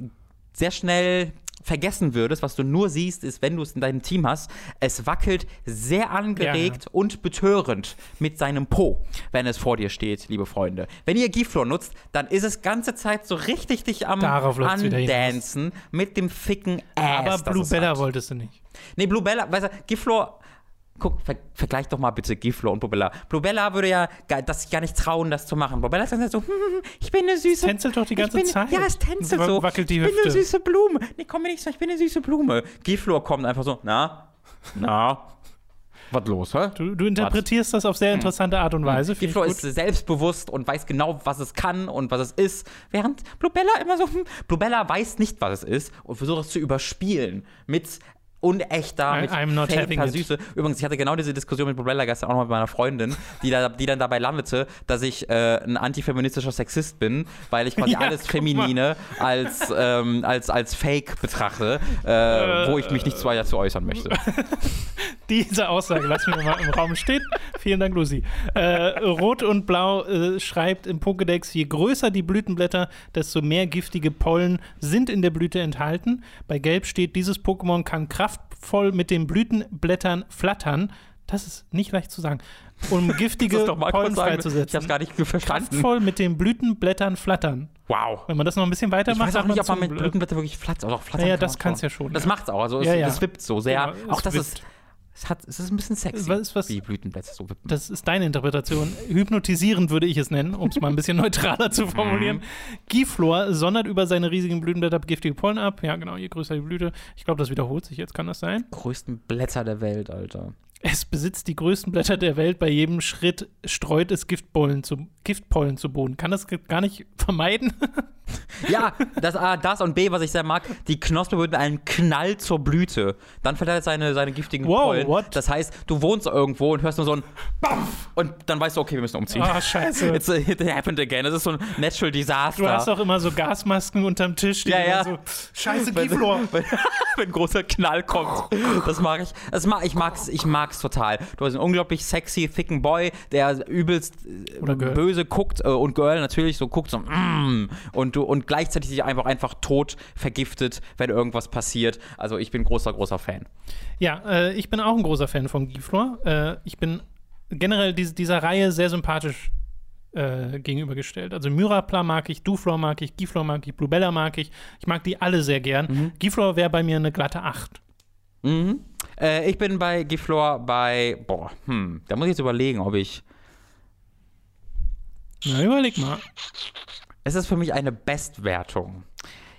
sehr schnell vergessen würdest, was du nur siehst, ist, wenn du es in deinem Team hast, es wackelt sehr angeregt ja. und betörend mit seinem Po, wenn es vor dir steht, liebe Freunde. Wenn ihr Giflor nutzt, dann ist es ganze Zeit so richtig dich am Andancen mit dem ficken Ass. Aber Blue Bella wolltest du nicht. Nee, Blue Bella, weißt du, Giflor guck, ver vergleich doch mal bitte Giflo und Blubella. Blubella würde ja das sich gar nicht trauen, das zu machen. Blubella ist dann so, hm, ich bin eine süße. Es tänzelt doch die ganze bin, Zeit. Ja, es tänzelt so. Wackelt die ich bin eine süße Blume. Nee, komm mir nicht so, ich bin eine süße Blume. Giflo kommt einfach so, na, na. Was los, hä? Du, du interpretierst was? das auf sehr interessante Art und Weise. Giflo ist selbstbewusst und weiß genau, was es kann und was es ist, während Blubella immer so, hm, Blubella weiß nicht, was es ist und versucht es zu überspielen mit unechter, mit I'm not faker Süße. Übrigens, ich hatte genau diese Diskussion mit Bobrella gestern auch noch mit meiner Freundin, die, da, die dann dabei landete, dass ich äh, ein antifeministischer Sexist bin, weil ich quasi ja, alles Feminine als, ähm, als, als Fake betrachte, äh, wo ich mich nicht zu dazu äußern möchte. Diese Aussage lassen wir mal im Raum stehen. Vielen Dank, Lucy. Äh, Rot und Blau äh, schreibt im Pokédex, je größer die Blütenblätter, desto mehr giftige Pollen sind in der Blüte enthalten. Bei Gelb steht, dieses Pokémon kann kraftvoll mit den Blütenblättern flattern. Das ist nicht leicht zu sagen. Um giftige Pollen freizusetzen. Ich habe gar nicht verstanden. Kraftvoll mit den Blütenblättern flattern. Wow. Wenn man das noch ein bisschen weitermacht, ich weiß auch nicht, ob man mit Blütenblättern wirklich flattert. Auch flattern naja, das kann es ja schon. Das ja. macht's auch. Also es, ja, ja. es wippt so sehr. Genau, auch das wippt. ist es, hat, es ist ein bisschen sexy, was, was, wie Blütenblätter so wippen. Das ist deine Interpretation. Hypnotisierend würde ich es nennen, um es mal ein bisschen neutraler zu formulieren. Mhm. Giflor sondert über seine riesigen Blütenblätter giftige Pollen ab. Ja, genau, je größer die Blüte. Ich glaube, das wiederholt sich jetzt, kann das sein? Größten Blätter der Welt, Alter. Es besitzt die größten Blätter der Welt. Bei jedem Schritt streut es Giftpollen zu, Giftpollen zu Boden. Kann das gar nicht vermeiden? ja, das A, das und B, was ich sehr mag, die Knospe wird mit einem Knall zur Blüte. Dann verteilt seine, seine giftigen wow, Pollen. What? Das heißt, du wohnst irgendwo und hörst nur so ein BAMF und dann weißt du, okay, wir müssen umziehen. Ah, oh, scheiße. It's, it happened again. Das ist so ein Natural Disaster. Du hast auch immer so Gasmasken unterm Tisch. Die ja, ja. So, scheiße, Giflor. Wenn, wenn, ein großer Knall kommt. Das mag ich. Das mag, ich mag's, ich mag's total. Du hast einen unglaublich sexy, thicken Boy, der übelst äh, böse guckt äh, und Girl natürlich so guckt so mm, und du und gleichzeitig sich einfach einfach tot vergiftet, wenn irgendwas passiert. Also ich bin großer großer Fan. Ja, äh, ich bin auch ein großer Fan von Giflor. Äh, ich bin generell diese, dieser Reihe sehr sympathisch äh, gegenübergestellt. Also Myrapla mag ich, Duflor mag ich, Giflor mag ich, Bluebella mag ich. Ich mag die alle sehr gern. Mhm. Giflor wäre bei mir eine glatte 8. Mhm. Äh, ich bin bei Giflor bei, boah, hm, da muss ich jetzt überlegen, ob ich. Na, überleg mal. Es ist für mich eine Bestwertung.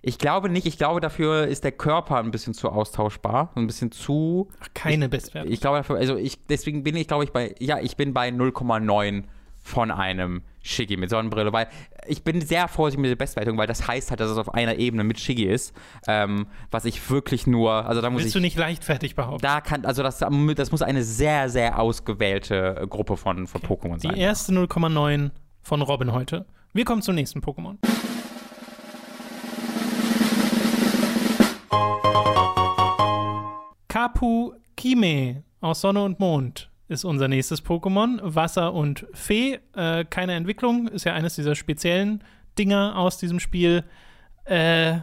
Ich glaube nicht, ich glaube, dafür ist der Körper ein bisschen zu austauschbar, ein bisschen zu. Ach, keine Bestwertung. Ich glaube dafür, also ich, deswegen bin ich, glaube ich, bei, ja, ich bin bei 0,9 von einem Shiggy mit Sonnenbrille, weil ich bin sehr vorsichtig mit der Bestwertung, weil das heißt halt, dass es auf einer Ebene mit Shiggy ist, ähm, was ich wirklich nur, also da muss Willst ich, du nicht leichtfertig behaupten? Da kann, also das, das muss eine sehr, sehr ausgewählte Gruppe von, von okay. Pokémon sein. Die erste 0,9 von Robin heute. Wir kommen zum nächsten Pokémon. Kapu Kime aus Sonne und Mond ist unser nächstes Pokémon. Wasser und Fee. Äh, keine Entwicklung, ist ja eines dieser speziellen Dinger aus diesem Spiel. Äh,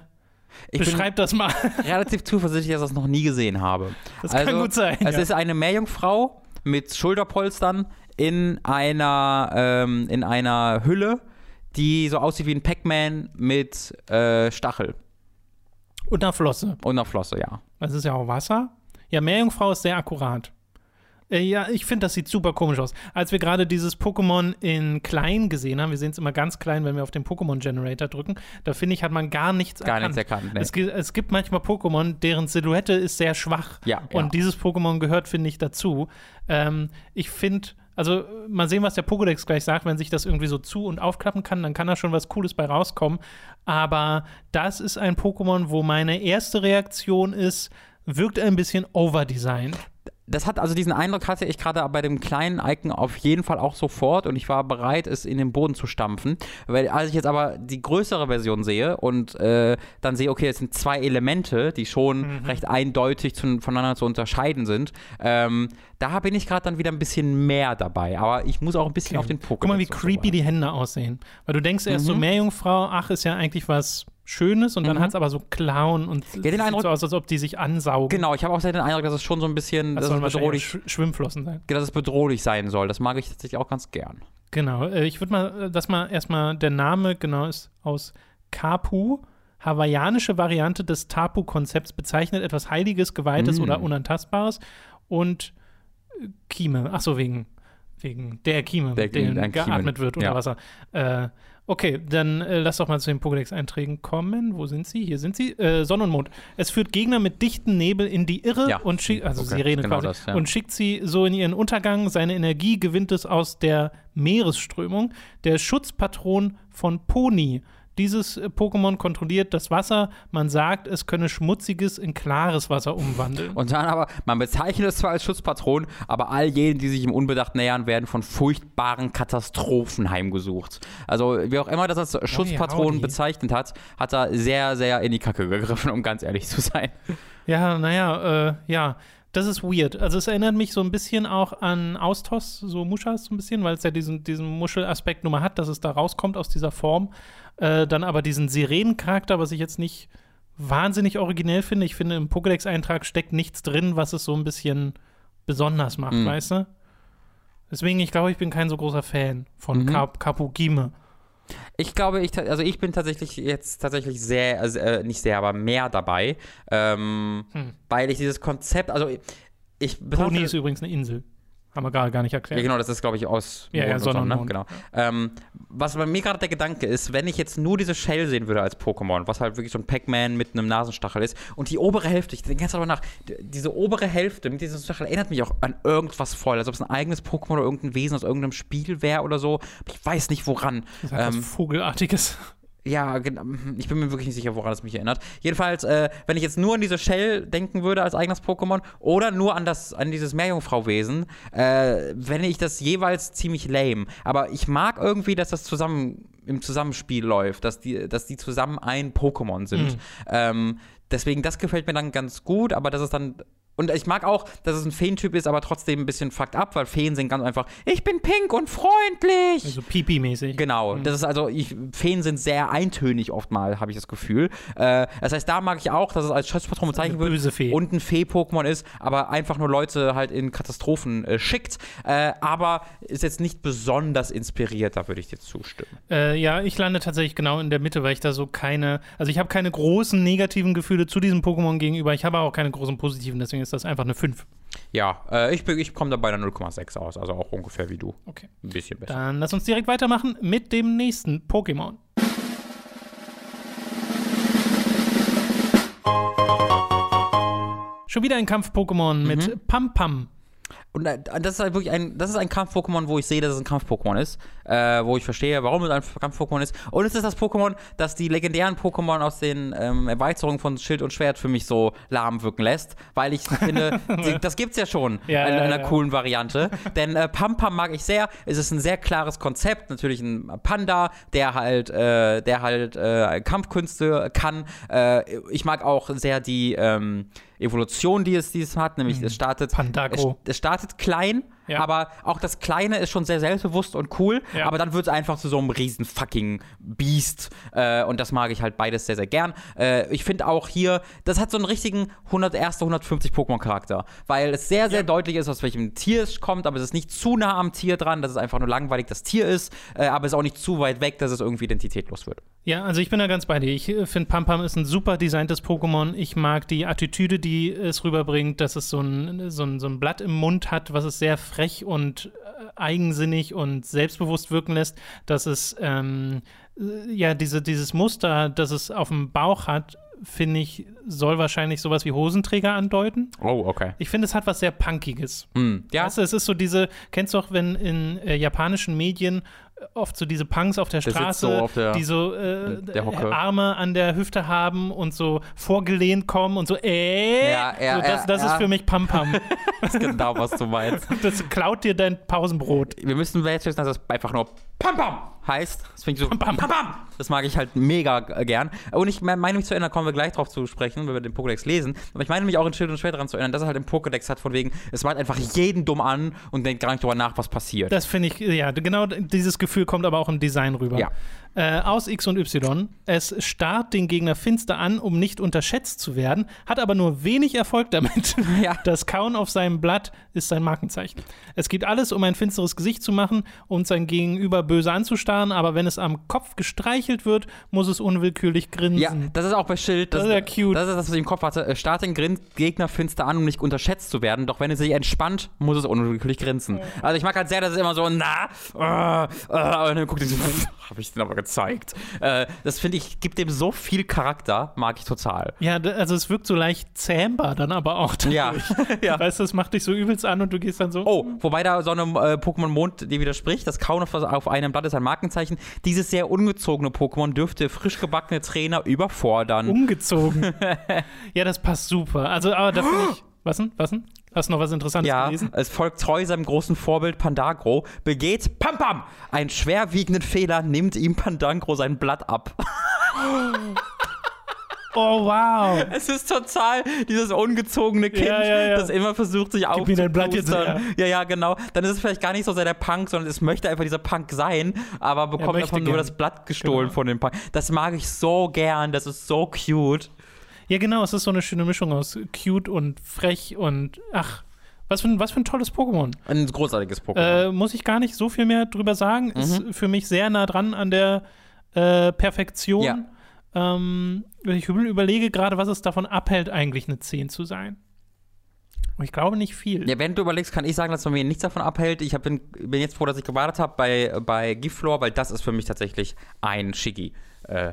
ich beschreib das mal. relativ zuversichtlich, dass ich das noch nie gesehen habe. Das also, kann gut sein. Es ja. ist eine Meerjungfrau mit Schulterpolstern in einer, ähm, in einer Hülle, die so aussieht wie ein Pac-Man mit äh, Stachel. Und einer Flosse. Und einer Flosse, ja. Das ist ja auch Wasser. Ja, Meerjungfrau ist sehr akkurat. Äh, ja, ich finde, das sieht super komisch aus. Als wir gerade dieses Pokémon in klein gesehen haben, wir sehen es immer ganz klein, wenn wir auf den Pokémon Generator drücken, da finde ich, hat man gar nichts gar erkannt. Nichts erkannt nee. es, es, gibt manchmal Pokémon, deren Silhouette ist sehr schwach. Ja, und ja. dieses Pokémon gehört, finde ich, dazu. Ähm, ich finde, also mal sehen, was der Pokédex gleich sagt, wenn sich das irgendwie so zu- und aufklappen kann, dann kann da schon was Cooles bei rauskommen. Aber das ist ein Pokémon, wo meine erste Reaktion ist, wirkt ein bisschen overdesigned das hat also diesen Eindruck hatte ich gerade bei dem kleinen Icon auf jeden Fall auch sofort und ich war bereit, es in den Boden zu stampfen. Weil als ich jetzt aber die größere Version sehe und äh, dann sehe, okay, es sind zwei Elemente, die schon mhm. recht eindeutig zu, voneinander zu unterscheiden sind, ähm, da bin ich gerade dann wieder ein bisschen mehr dabei. Aber ich muss auch ein bisschen okay. auf den Pokémon. Guck mal, wie creepy die Hände aussehen. Weil du denkst erst mhm. so, Meerjungfrau, ach, ist ja eigentlich was Schönes und mhm. dann hat es aber so Clown und ja, den Eindruck, so aus, als ob die sich ansaugen. Genau, ich habe auch den Eindruck, dass es schon so ein bisschen das, das bedrohlich Sch Schwimmflossen sein. Dass es bedrohlich sein soll. Das mag ich tatsächlich auch ganz gern. Genau, äh, ich würde mal, äh, das mal erstmal, der Name genau ist aus Kapu, hawaiianische Variante des Tapu-Konzepts, bezeichnet etwas Heiliges, Geweihtes mm. oder Unantastbares und äh, Kime, ach so, wegen, wegen der Kime, der, dem geatmet wird unter ja. Wasser. Äh, Okay, dann äh, lass doch mal zu den Pokédex-Einträgen kommen. Wo sind sie? Hier sind sie. Äh, Sonne und Mond. Es führt Gegner mit dichtem Nebel in die Irre ja. und schickt, also okay. Sirene genau quasi, das, ja. und schickt sie so in ihren Untergang. Seine Energie gewinnt es aus der Meeresströmung. Der Schutzpatron von Pony dieses äh, Pokémon kontrolliert das Wasser. Man sagt, es könne schmutziges in klares Wasser umwandeln. Und dann aber, man bezeichnet es zwar als Schutzpatron, aber all jenen, die sich im Unbedacht nähern, werden von furchtbaren Katastrophen heimgesucht. Also, wie auch immer das als Schutzpatron oh, bezeichnet hat, hat er sehr, sehr in die Kacke gegriffen, um ganz ehrlich zu sein. Ja, naja, äh, ja Das ist weird. Also es erinnert mich so ein bisschen auch an Austos, so Muschas so ein bisschen, weil es ja diesen, diesen Muschelaspekt nur mal hat, dass es da rauskommt aus dieser Form. Äh, dann aber diesen Sirenencharakter, was ich jetzt nicht wahnsinnig originell finde. Ich finde, im Pokédex-Eintrag steckt nichts drin, was es so ein bisschen besonders macht, mhm. weißt du? Deswegen, ich glaube, ich bin kein so großer Fan von mhm. Kap Kapugime. Ich glaube, ich, also ich bin tatsächlich jetzt tatsächlich sehr, also, äh, nicht sehr, aber mehr dabei, ähm, hm. weil ich dieses Konzept, also ich Pony ist übrigens eine Insel. Haben wir gerade gar nicht erklärt. Ja, genau, das ist, glaube ich, aus ja, ja, Sonne und ne? genau. Ähm, was bei mir gerade der Gedanke ist, wenn ich jetzt nur diese Shell sehen würde als Pokémon, was halt wirklich so ein Pac-Man mit einem Nasenstachel ist, und die obere Hälfte, ich denke jetzt aber nach, diese obere Hälfte mit diesem Stachel erinnert mich auch an irgendwas voll, als ob es ein eigenes Pokémon oder irgendein Wesen aus irgendeinem Spiel wäre oder so. Ich weiß nicht woran. Das ist ähm, Vogelartiges. Ja, ich bin mir wirklich nicht sicher, woran es mich erinnert. Jedenfalls, äh, wenn ich jetzt nur an diese Shell denken würde als eigenes Pokémon oder nur an, das, an dieses Meerjungfrauwesen, äh, wenn ich das jeweils ziemlich lame. Aber ich mag irgendwie, dass das zusammen im Zusammenspiel läuft, dass die, dass die zusammen ein Pokémon sind. Mhm. Ähm, deswegen, das gefällt mir dann ganz gut, aber das ist dann und ich mag auch, dass es ein Feentyp ist, aber trotzdem ein bisschen fucked up, weil Feen sind ganz einfach, ich bin pink und freundlich. Also Pipi-mäßig. Genau. Mhm. Das ist also, ich, Feen sind sehr eintönig oft mal, habe ich das Gefühl. Äh, das heißt, da mag ich auch, dass es als Schutzpatron bezeichnet wird böse Fee. und ein Fee-Pokémon ist, aber einfach nur Leute halt in Katastrophen äh, schickt. Äh, aber ist jetzt nicht besonders inspiriert, da würde ich dir zustimmen. Äh, ja, ich lande tatsächlich genau in der Mitte, weil ich da so keine, also ich habe keine großen negativen Gefühle zu diesem Pokémon gegenüber. Ich habe auch keine großen positiven, deswegen ist ist das einfach eine 5. Ja, äh, ich, ich komme da bei einer 0,6 aus, also auch ungefähr wie du. Okay. Ein bisschen besser. Dann lass uns direkt weitermachen mit dem nächsten Pokémon. Schon wieder ein Kampf-Pokémon mhm. mit Pam Pam. Und das ist halt wirklich ein, das ist ein Kampf-Pokémon, wo ich sehe, dass es ein Kampf-Pokémon ist, äh, wo ich verstehe, warum es ein Kampf-Pokémon ist. Und es ist das Pokémon, das die legendären Pokémon aus den ähm, Erweiterungen von Schild und Schwert für mich so lahm wirken lässt, weil ich finde, die, das gibt's ja schon ja, in, in einer ja. coolen Variante. Denn äh, Pam Pam mag ich sehr. Es ist ein sehr klares Konzept, natürlich ein Panda, der halt, äh, der halt äh, Kampfkünste kann. Äh, ich mag auch sehr die ähm, Evolution, die es, die es hat, nämlich mhm. es startet, es, es, startet klein ja. Aber auch das Kleine ist schon sehr selbstbewusst und cool. Ja. Aber dann wird es einfach zu so einem riesen fucking Beast. Äh, und das mag ich halt beides sehr, sehr gern. Äh, ich finde auch hier, das hat so einen richtigen 100, erste 150 Pokémon-Charakter. Weil es sehr, sehr ja. deutlich ist, aus welchem Tier es kommt. Aber es ist nicht zu nah am Tier dran, dass es einfach nur langweilig das Tier ist. Äh, aber es ist auch nicht zu weit weg, dass es irgendwie identitätlos wird. Ja, also ich bin da ganz bei dir. Ich äh, finde, Pam Pam ist ein super designtes Pokémon. Ich mag die Attitüde, die es rüberbringt, dass es so ein, so ein, so ein Blatt im Mund hat, was es sehr frech und äh, eigensinnig und selbstbewusst wirken lässt, dass es ähm, äh, ja diese, dieses Muster, das es auf dem Bauch hat, finde ich, soll wahrscheinlich sowas wie Hosenträger andeuten. Oh, okay. Ich finde, es hat was sehr Punkiges. Mm, ja. Du, es ist so diese, kennst du auch, wenn in äh, japanischen Medien oft so diese Punks auf der Straße, so auf der, die so äh, Arme an der Hüfte haben und so vorgelehnt kommen und so, äh, ja, ja, so, das, das ja, ist für mich Pam Pam. das ist genau, was du meinst. Das klaut dir dein Pausenbrot. Wir müssen jetzt wissen, dass das einfach nur Pam Pam heißt. Das finde ich so, Pam, Pam, Pam, Das mag ich halt mega gern. Und ich meine mich zu erinnern, kommen wir gleich drauf zu sprechen, wenn wir den Pokédex lesen. Aber ich meine mich auch in Schild und Schwert daran zu erinnern, dass er halt im Pokédex hat, von wegen, es macht einfach jeden dumm an und denkt gar nicht darüber nach, was passiert. Das finde ich, ja, genau dieses Gefühl kommt aber auch im Design rüber. Ja. Äh, aus X und Y. Es starrt den Gegner finster an, um nicht unterschätzt zu werden, hat aber nur wenig Erfolg damit. Ja. Das Kauen auf seinem Blatt ist sein Markenzeichen. Es gibt alles, um ein finsteres Gesicht zu machen und sein Gegenüber böse anzustarren, aber wenn es am Kopf gestreichelt wird, muss es unwillkürlich grinsen. Ja, das ist auch bei Schild. Das, das ist ja cute. Das ist das, was ich im Kopf hatte. Starrt den Grin Gegner finster an, um nicht unterschätzt zu werden, doch wenn es sich entspannt, muss es unwillkürlich grinsen. Also ich mag halt sehr, dass es immer so, na, uh, uh, und dann guckt er so, hab ich den aber gezeigt. Äh, das finde ich, gibt dem so viel Charakter, mag ich total. Ja, also es wirkt so leicht zähmbar dann aber auch. Dadurch. Ja. ja. Weißt du, es macht dich so übelst an und du gehst dann so. Oh, wobei da so einem äh, Pokémon Mond dir widerspricht. Das Kauen auf, auf einem Blatt ist ein Markenzeichen. Dieses sehr ungezogene Pokémon dürfte frisch gebackene Trainer überfordern. Ungezogen. ja, das passt super. Also, aber da finde ich. Was denn? Was denn? Hast du noch was Interessantes ja, gelesen? Es folgt treu seinem großen Vorbild Pandagro, begeht Pam Pam einen schwerwiegenden Fehler, nimmt ihm Pandagro sein Blatt ab. Oh, wow. Es ist total dieses ungezogene Kind, Ja, ja, ja. das immer versucht, sich Gib mir dein Blatt jetzt aufzuplustern. Ja, ja, genau. Dann ist es vielleicht gar nicht so sehr der Punk, sondern es möchte einfach dieser Punk sein, aber bekommt möchte einfach nur gern. das Blatt gestohlen Genau. von dem Punk. Das mag ich so gern, das ist so cute. Ja, genau, es ist so eine schöne Mischung aus cute und frech und ach, was für ein, was für ein tolles Pokémon. Ein großartiges Pokémon. Äh, muss ich gar nicht so viel mehr drüber sagen. Mhm. Ist für mich sehr nah dran an der äh, Perfektion. Ja. Ähm, ich überlege gerade, was es davon abhält, eigentlich eine 10 zu sein. Ich glaube nicht viel. Ja, während du überlegst, kann ich sagen, dass von mir nichts davon abhält. Ich hab, bin, bin jetzt froh, dass ich gewartet habe bei, bei Giflor, weil das ist für mich tatsächlich ein Shiggy. Äh,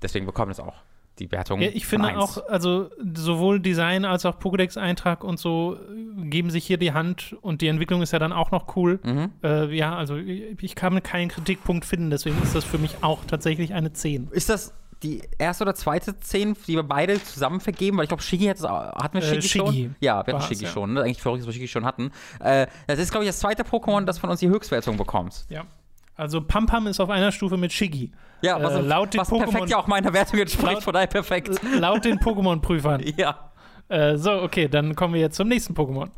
deswegen bekommt es auch die Wertung. Ja, ich finde auch, also sowohl Design als auch Pokédex-Eintrag und so äh, geben sich hier die Hand und die Entwicklung ist ja dann auch noch cool. Mhm. Äh, ja, also ich kann keinen Kritikpunkt finden, deswegen ist das für mich auch tatsächlich eine 10. Ist das die erste oder zweite 10, die wir beide zusammen vergeben? Weil ich glaube, Shiggy hat es auch. Hatten wir Äh, Shiggy, schon? Shiggy Ja, wir hatten Shiggy ja. schon. Ne? Eigentlich verrückt, dass wir Shiggy schon hatten. Äh, das ist, glaube ich, das zweite Pokémon, das von uns die Höchstwertung bekommt. Ja. Also Pampam ist auf einer Stufe mit Shiggy. Ja, was, Äh, laut den was perfekt Pokémon- ja auch meiner Wertung entspricht, Laut- von daher perfekt. Laut den Pokémon-Prüfern. Ja. Äh, so, okay, dann kommen wir jetzt zum nächsten Pokémon.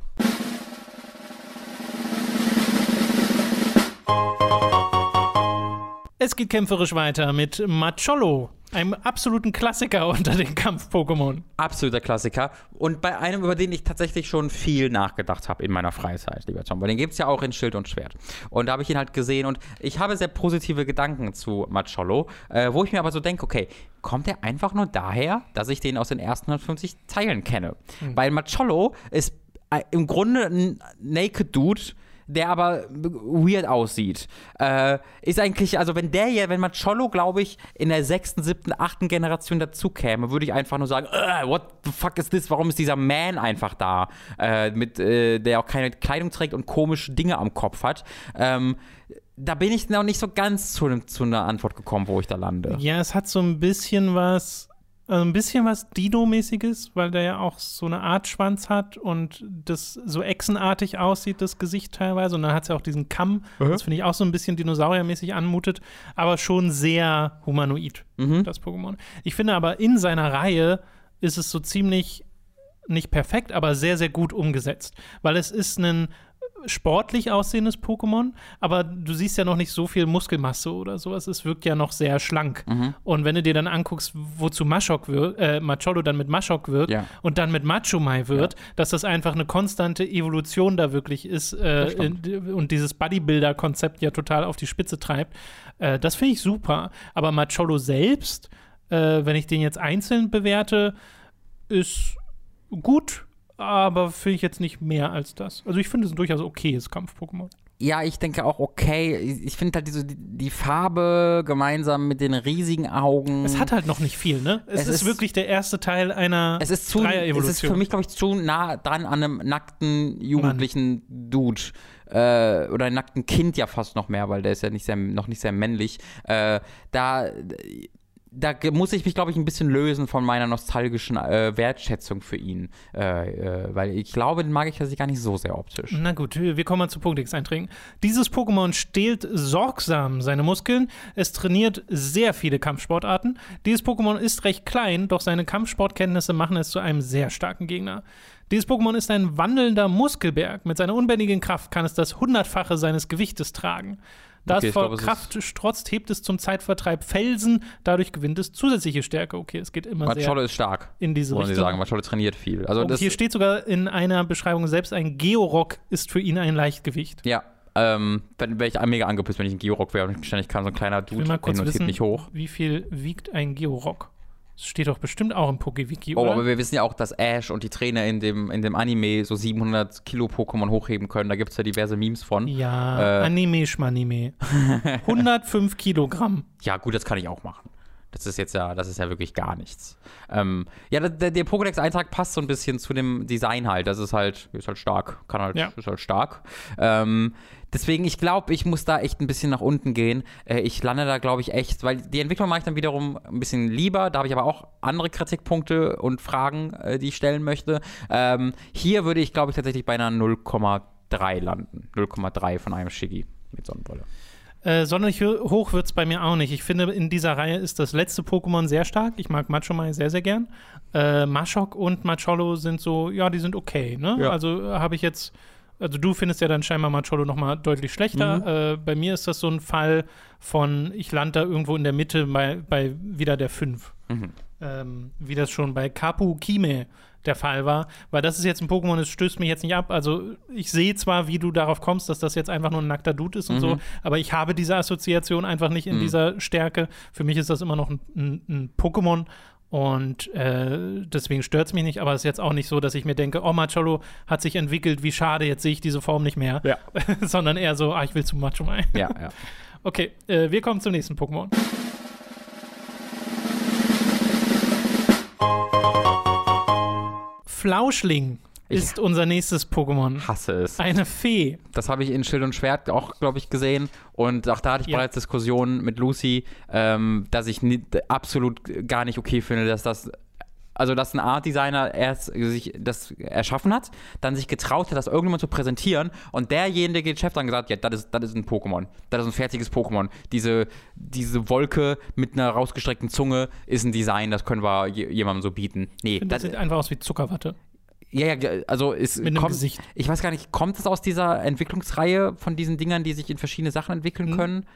Es geht kämpferisch weiter mit Macholo, einem absoluten Klassiker unter den Kampf-Pokémon. Absoluter Klassiker. Und bei einem, über den ich tatsächlich schon viel nachgedacht habe in meiner Freizeit, lieber Tom. Weil den gibt es ja auch in Schild und Schwert. Und da habe ich ihn halt gesehen und ich habe sehr positive Gedanken zu Macholo, äh, wo ich mir aber so denke, okay, kommt er einfach nur daher, dass ich den aus den ersten 150 Teilen kenne? Weil Macholo ist äh, im Grunde ein Naked Dude, der aber weird aussieht. Äh, ist eigentlich, also wenn der hier, wenn Macholo, glaube ich, in der sechsten, siebten, achten Generation dazu käme, würde ich einfach nur sagen, "Ugh, what the fuck is this? Warum ist dieser Man einfach da? Äh, mit, äh, der auch keine Kleidung trägt und komische Dinge am Kopf hat. Ähm, da bin ich noch nicht so ganz zu, zu einer Antwort gekommen, wo ich da lande. Ja, es hat so ein bisschen was, also ein bisschen was Dino-mäßiges, weil der ja auch so eine Art Schwanz hat und das so echsenartig aussieht, das Gesicht teilweise. Und dann hat es ja auch diesen Kamm, das finde ich auch so ein bisschen dinosauriermäßig anmutet, aber schon sehr humanoid, das Pokémon. Ich finde aber in seiner Reihe ist es so ziemlich nicht perfekt, aber sehr, sehr gut umgesetzt. Weil es ist ein sportlich aussehendes Pokémon, aber du siehst ja noch nicht so viel Muskelmasse oder sowas. Es wirkt ja noch sehr schlank. Und wenn du dir dann anguckst, wozu Mashok wird, äh, Macholo dann mit Mashok wird Ja. und dann mit Machomai wird, dass das einfach eine konstante Evolution da wirklich ist äh, in, und dieses Bodybuilder-Konzept ja total auf die Spitze treibt. Äh, das finde ich super. Aber Macholo selbst, äh, wenn ich den jetzt einzeln bewerte, ist gut, aber finde ich jetzt nicht mehr als das. Also ich finde es ein durchaus okayes Kampf-Pokémon. Ja, ich denke auch, okay. Ich finde halt diese, die, die Farbe gemeinsam mit den riesigen Augen. Es hat halt noch nicht viel, ne? Es, Es ist, ist- wirklich der erste Teil einer es ist zu, es ist für mich, glaube ich, zu nah dran an einem nackten, jugendlichen Dude. Äh, oder einem nackten Kind ja fast noch mehr, weil der ist ja nicht sehr, noch nicht sehr männlich. Äh, da, da muss ich mich, glaube ich, ein bisschen lösen von meiner nostalgischen äh, Wertschätzung für ihn. Äh, äh, weil ich glaube, den mag ich tatsächlich gar nicht so sehr optisch. Na gut, wir kommen mal zu Pokédex-Einträgen. Dieses Pokémon stehlt sorgsam seine Muskeln. Es trainiert sehr viele Kampfsportarten. Dieses Pokémon ist recht klein, doch seine Kampfsportkenntnisse machen es zu einem sehr starken Gegner. Dieses Pokémon ist ein wandelnder Muskelberg. Mit seiner unbändigen Kraft kann es das Hundertfache seines Gewichtes tragen. Da Okay, es vor ist- Kraft strotzt, hebt es zum Zeitvertreib Felsen. Dadurch gewinnt es zusätzliche Stärke. Okay, es geht immer Macholo sehr ist stark. in diese Wollen Sie Richtung. sagen, Macholo trainiert viel. Also Und das, hier steht sogar in einer Beschreibung selbst, ein Georock ist für ihn ein Leichtgewicht. Ja, ähm, wenn wäre ich mega angepisst, wenn ich ein Georock wäre und ständig kam so ein kleiner Ich will Dude mal kurz hin und hebt wissen, mich hoch. wie viel wiegt ein Georock? Das steht doch bestimmt auch im PokeWiki, Oh, aber wir wissen ja auch, dass Ash und die Trainer in dem, in dem Anime so 700 Kilo Pokémon hochheben können. Da gibt es ja diverse Memes von. ja, Äh. Anime Schmanime. 105 Kilogramm. Ja, gut, das kann ich auch machen. Das ist jetzt ja, das ist ja wirklich gar nichts. Ähm, ja, der, der, Pokédex-Eintrag passt so ein bisschen zu dem Design halt. Das ist halt, ist halt stark. Kann halt, Ja. ist halt stark. Ähm, deswegen, ich glaube, ich muss da echt ein bisschen nach unten gehen. Äh, ich lande da, glaube ich, echt, weil die Entwicklung mache ich dann wiederum ein bisschen lieber. Da habe ich aber auch andere Kritikpunkte und Fragen, äh, die ich stellen möchte. Ähm, hier würde ich, glaube ich, tatsächlich bei einer 0,3 landen. 0,3 von einem Shiggy mit Sonnenbrille. Äh, sonderlich hoch wird es bei mir auch nicht. Ich finde, in dieser Reihe ist das letzte Pokémon sehr stark. Ich mag Machomai sehr, sehr gern. Äh, Mashok und Macholo sind so, ja, die sind okay. Ne? Ja. Also äh, habe ich jetzt, also du findest ja dann scheinbar Macholo noch mal deutlich schlechter. Mhm. Äh, bei mir ist das so ein Fall von, ich lande da irgendwo in der Mitte bei, bei wieder der 5. Mhm. Ähm, wie das schon bei Kapu Kime der Fall war, weil das ist jetzt ein Pokémon, das stößt mich jetzt nicht ab. Also ich sehe zwar, wie du darauf kommst, dass das jetzt einfach nur ein nackter Dude ist und mhm. so, aber ich habe diese Assoziation einfach nicht in mhm. dieser Stärke. Für mich ist das immer noch ein, ein, ein Pokémon und äh, deswegen stört es mich nicht, aber es ist jetzt auch nicht so, dass ich mir denke, oh, Macholo hat sich entwickelt, wie schade, jetzt sehe ich diese Form nicht mehr. Ja. Sondern eher so, ah, ich will zu Macho Mai. Ja, ja. Okay, äh, wir kommen zum nächsten Pokémon. Flauschling ist ich unser nächstes Pokémon. Hasse es. Eine Fee. Das habe ich in Schild und Schwert auch, glaube ich, gesehen. Und auch da hatte ich ja. bereits Diskussionen mit Lucy, ähm, dass ich nie, absolut gar nicht okay finde, dass das also dass ein Art Designer erst sich das erschaffen hat, dann sich getraut hat, das irgendjemand zu präsentieren und derjenige Chef dann gesagt, ja, das ist, das ist ein Pokémon, das ist ein fertiges Pokémon. Diese, diese Wolke mit einer rausgestreckten Zunge ist ein Design, das können wir jemandem so bieten. Nee, das, das sieht einfach aus wie Zuckerwatte. Ja, ja, also ist Mit einem kommt, Gesicht. Ich weiß gar nicht, kommt es aus dieser Entwicklungsreihe von diesen Dingern, die sich in verschiedene Sachen entwickeln hm. können?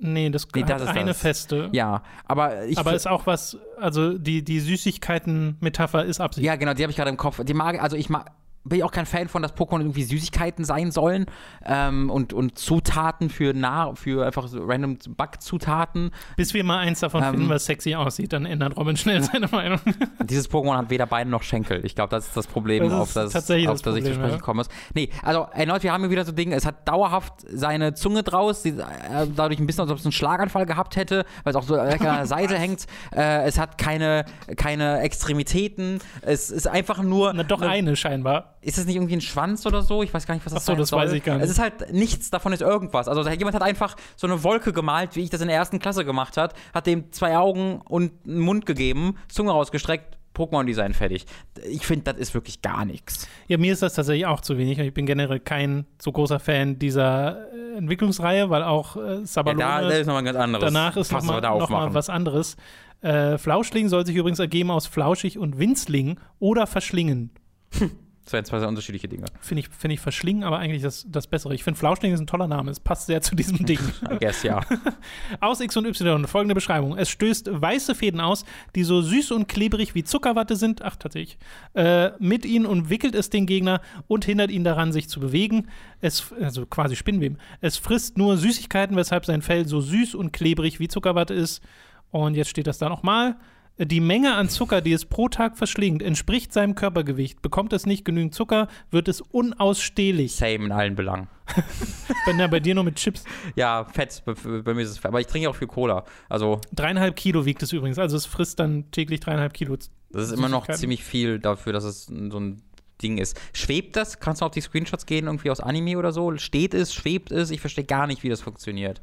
Nee, das, nee, das ist eine das. feste. Ja, aber ich. Aber ist auch was, also die, die Süßigkeiten-Metapher ist Absicht. Ja, genau, die habe ich gerade im Kopf. Die mag, also ich mag, bin ich auch kein Fan von, dass Pokémon irgendwie Süßigkeiten sein sollen ähm, und, und Zutaten für, nah, für einfach so random Backzutaten. Bis wir mal eins davon ähm, finden, was sexy aussieht, dann ändert Robin schnell seine Meinung. Dieses Pokémon hat weder Beine noch Schenkel. Ich glaube, das ist das Problem, das auf das, tatsächlich auf das, das ich zu sprechen ja. komme. Nee, also erneut, wir haben hier wieder so Dinge, es hat dauerhaft seine Zunge draus, die, äh, dadurch ein bisschen, als ob es einen Schlaganfall gehabt hätte, weil es auch so an der Seite hängt. Äh, es hat keine, keine Extremitäten. Es ist einfach nur. Na, doch eine, eine scheinbar ist das nicht irgendwie ein Schwanz oder so? Ich weiß gar nicht, was das Ach so, das soll. weiß ich gar nicht. Es ist halt nichts davon ist irgendwas. Also jemand hat einfach so eine Wolke gemalt, wie ich das in der ersten Klasse gemacht hat, hat dem zwei Augen und einen Mund gegeben, Zunge rausgestreckt, Pokémon-Design fertig. Ich finde, das ist wirklich gar nichts. Ja, mir ist das tatsächlich auch zu wenig. Ich bin generell kein so großer Fan dieser äh, Entwicklungsreihe, weil auch äh, Sabalone ja, da, ist noch mal ganz anderes. danach ist nochmal noch mal was anderes. Äh, Flauschling soll sich übrigens ergeben aus Flauschig und Winzling oder Verschlingen. Das wären zwei sehr unterschiedliche Dinge. Finde ich, find ich verschlingen, aber eigentlich das, das Bessere. Ich finde Flauschling ist ein toller Name. Es passt sehr zu diesem Ding. I guess, ja. aus X und Y folgende Beschreibung. Es stößt weiße Fäden aus, die so süß und klebrig wie Zuckerwatte sind. Ach, tatsächlich. Äh, mit ihnen umwickelt es den Gegner und hindert ihn daran, sich zu bewegen. Es, also quasi Spinnweben. Es frisst nur Süßigkeiten, weshalb sein Fell so süß und klebrig wie Zuckerwatte ist. Und jetzt steht das da nochmal. Die Menge an Zucker, die es pro Tag verschlingt, entspricht seinem Körpergewicht. Bekommt es nicht genügend Zucker, wird es unausstehlich. Same in allen Belangen. Bin ja bei dir nur mit Chips. Ja, Fett. Bei, bei mir ist es Fett. Aber ich trinke auch viel Cola. Also. Dreieinhalb Kilo wiegt es übrigens. Also es frisst dann täglich dreieinhalb Kilo. Das ist immer noch ziemlich viel dafür, dass es so ein Ding ist. Schwebt das? Kannst du auf die Screenshots gehen, irgendwie aus Anime oder so? Steht es? Schwebt es? Ich verstehe gar nicht, wie das funktioniert.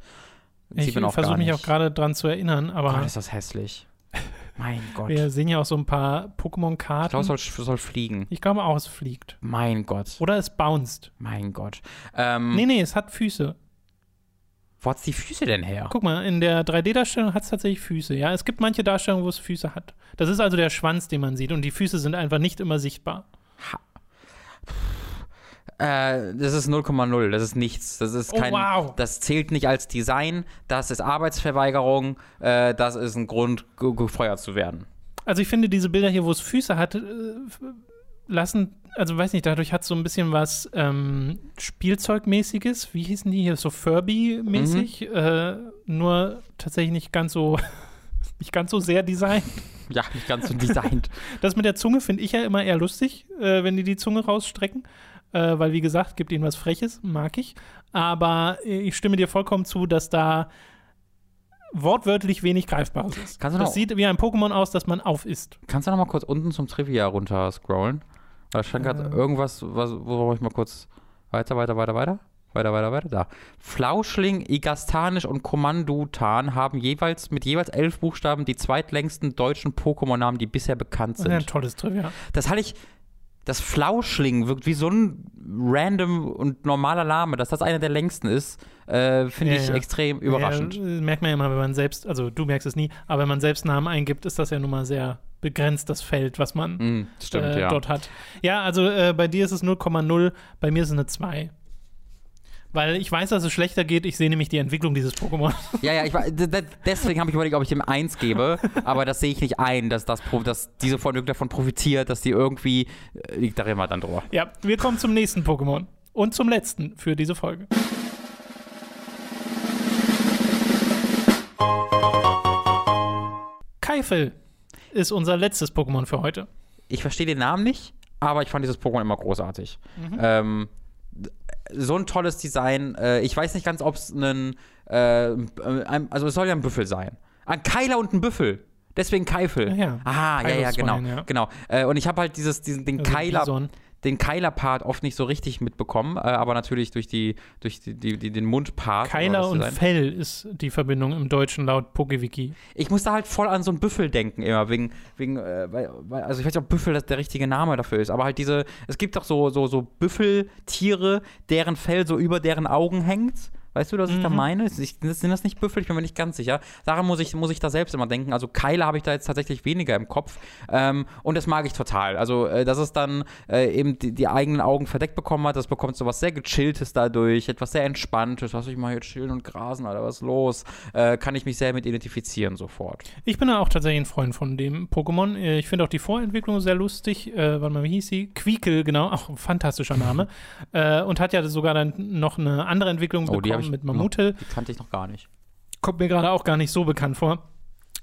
Ich versuche mich auch gerade dran zu erinnern, aber. Gott, ist das hässlich. Mein Gott. Wir sehen ja auch so ein paar Pokémon-Karten. Ich glaube, es soll, soll, fliegen. Ich glaube auch, es fliegt. Mein Gott. Oder es bounced. Mein Gott. Ähm, nee, nee, es hat Füße. Wo hat es die Füße denn her? Guck mal, in der 3D-Darstellung hat es tatsächlich Füße. Ja, es gibt manche Darstellungen, wo es Füße hat. Das ist also der Schwanz, den man sieht. Und die Füße sind einfach nicht immer sichtbar. Ha. Äh, das ist 0,0, das ist nichts. Das ist oh, kein, oh, wow. das zählt nicht als Design, das ist Arbeitsverweigerung, äh, das ist ein Grund, gefeuert zu werden. Also ich finde diese Bilder hier, wo es Füße hat, äh, lassen, also weiß nicht, dadurch hat es so ein bisschen was ähm, Spielzeugmäßiges. Wie hießen die hier? So Furby-mäßig. Mhm. Äh, nur tatsächlich nicht ganz so, nicht ganz so sehr designt. Ja, nicht ganz so designt. das mit der Zunge finde ich ja immer eher lustig, äh, wenn die die Zunge rausstrecken äh, weil wie gesagt, gibt ihnen was Freches, mag ich. Aber ich stimme dir vollkommen zu, dass da wortwörtlich wenig Greifbares ist. Kannst du noch, das sieht wie ein Pokémon aus, das man aufisst. Kannst du noch mal kurz unten zum Trivia runter scrollen? Da stand gerade äh. irgendwas, was, wo ich mal kurz weiter, weiter, weiter, weiter. Weiter, weiter, weiter, da. Flauschling, Igastanisch und Kommandutan haben jeweils mit jeweils elf Buchstaben die zweitlängsten deutschen Pokémon-Namen, die bisher bekannt sind. Das ist ein tolles Trivia. Das hatte ich, das Flauschling wirkt wie so ein random und normaler Name, dass das einer der längsten ist, äh, finde ja, ich ja. extrem überraschend. Ja, merkt man ja immer, wenn man selbst, also du merkst es nie, aber wenn man selbst Namen eingibt, ist das ja nun mal sehr begrenzt, das Feld, was man mm, stimmt, äh, dort hat. Ja, also äh, bei dir ist es 0,0, bei mir ist es eine 2. Weil ich weiß, dass es schlechter geht. Ich sehe nämlich die Entwicklung dieses Pokémon. Ja, ja, ich, deswegen habe ich überlegt, ob ich dem 1 gebe. aber das sehe ich nicht ein, dass, das, dass diese Folge davon profitiert, dass die irgendwie. Liegt da immer dann drüber. Ja, wir kommen zum nächsten Pokémon. Und zum letzten für diese Folge. Keifel ist unser letztes Pokémon für heute. Ich verstehe den Namen nicht, aber ich fand dieses Pokémon immer großartig. Mhm. Ähm, so ein tolles Design. Äh, ich weiß nicht ganz, ob es ein, äh, ein, also es soll ja ein Büffel sein. Ein Keiler und ein Büffel. Deswegen Keifel. Ja, Ah, ja, ja, genau. Ja. genau. Äh, und ich habe halt dieses, diesen, den also Keiler. Bison den Keiler-Part oft nicht so richtig mitbekommen, äh, aber natürlich durch, die, durch die, die, die den Mund-Part. Keiler und Fell ist die Verbindung im Deutschen laut PokeWiki. Ich musste halt voll an so einen Büffel denken immer, wegen, wegen äh, weil, also ich weiß nicht, ob Büffel das der richtige Name dafür ist, aber halt diese, es gibt doch so, so, so Büffeltiere, deren Fell so über deren Augen hängt Weißt du, was ich mhm. da meine? sind das nicht Büffel? Ich bin mir nicht ganz sicher. Daran muss ich, muss ich da selbst immer denken. Also Keile habe ich da jetzt tatsächlich weniger im Kopf. Ähm, und das mag ich total. Also, äh, dass es dann äh, eben die, die, eigenen Augen verdeckt bekommen hat, das bekommt so was sehr Gechilltes dadurch, etwas sehr Entspanntes. Lass ich mal hier chillen und grasen, Alter, was ist los? Äh, kann ich mich sehr mit identifizieren sofort. Ich bin da auch tatsächlich ein Freund von dem Pokémon. Äh, ich finde auch die Vorentwicklung sehr lustig. Äh, warte mal, wie hieß sie? Quiekel, genau. Auch ein fantastischer Name. äh, und hat ja sogar dann noch eine andere Entwicklung oh, bekommen mit Mamutel. Die kannte ich noch gar nicht. Kommt mir gerade auch gar nicht so bekannt vor.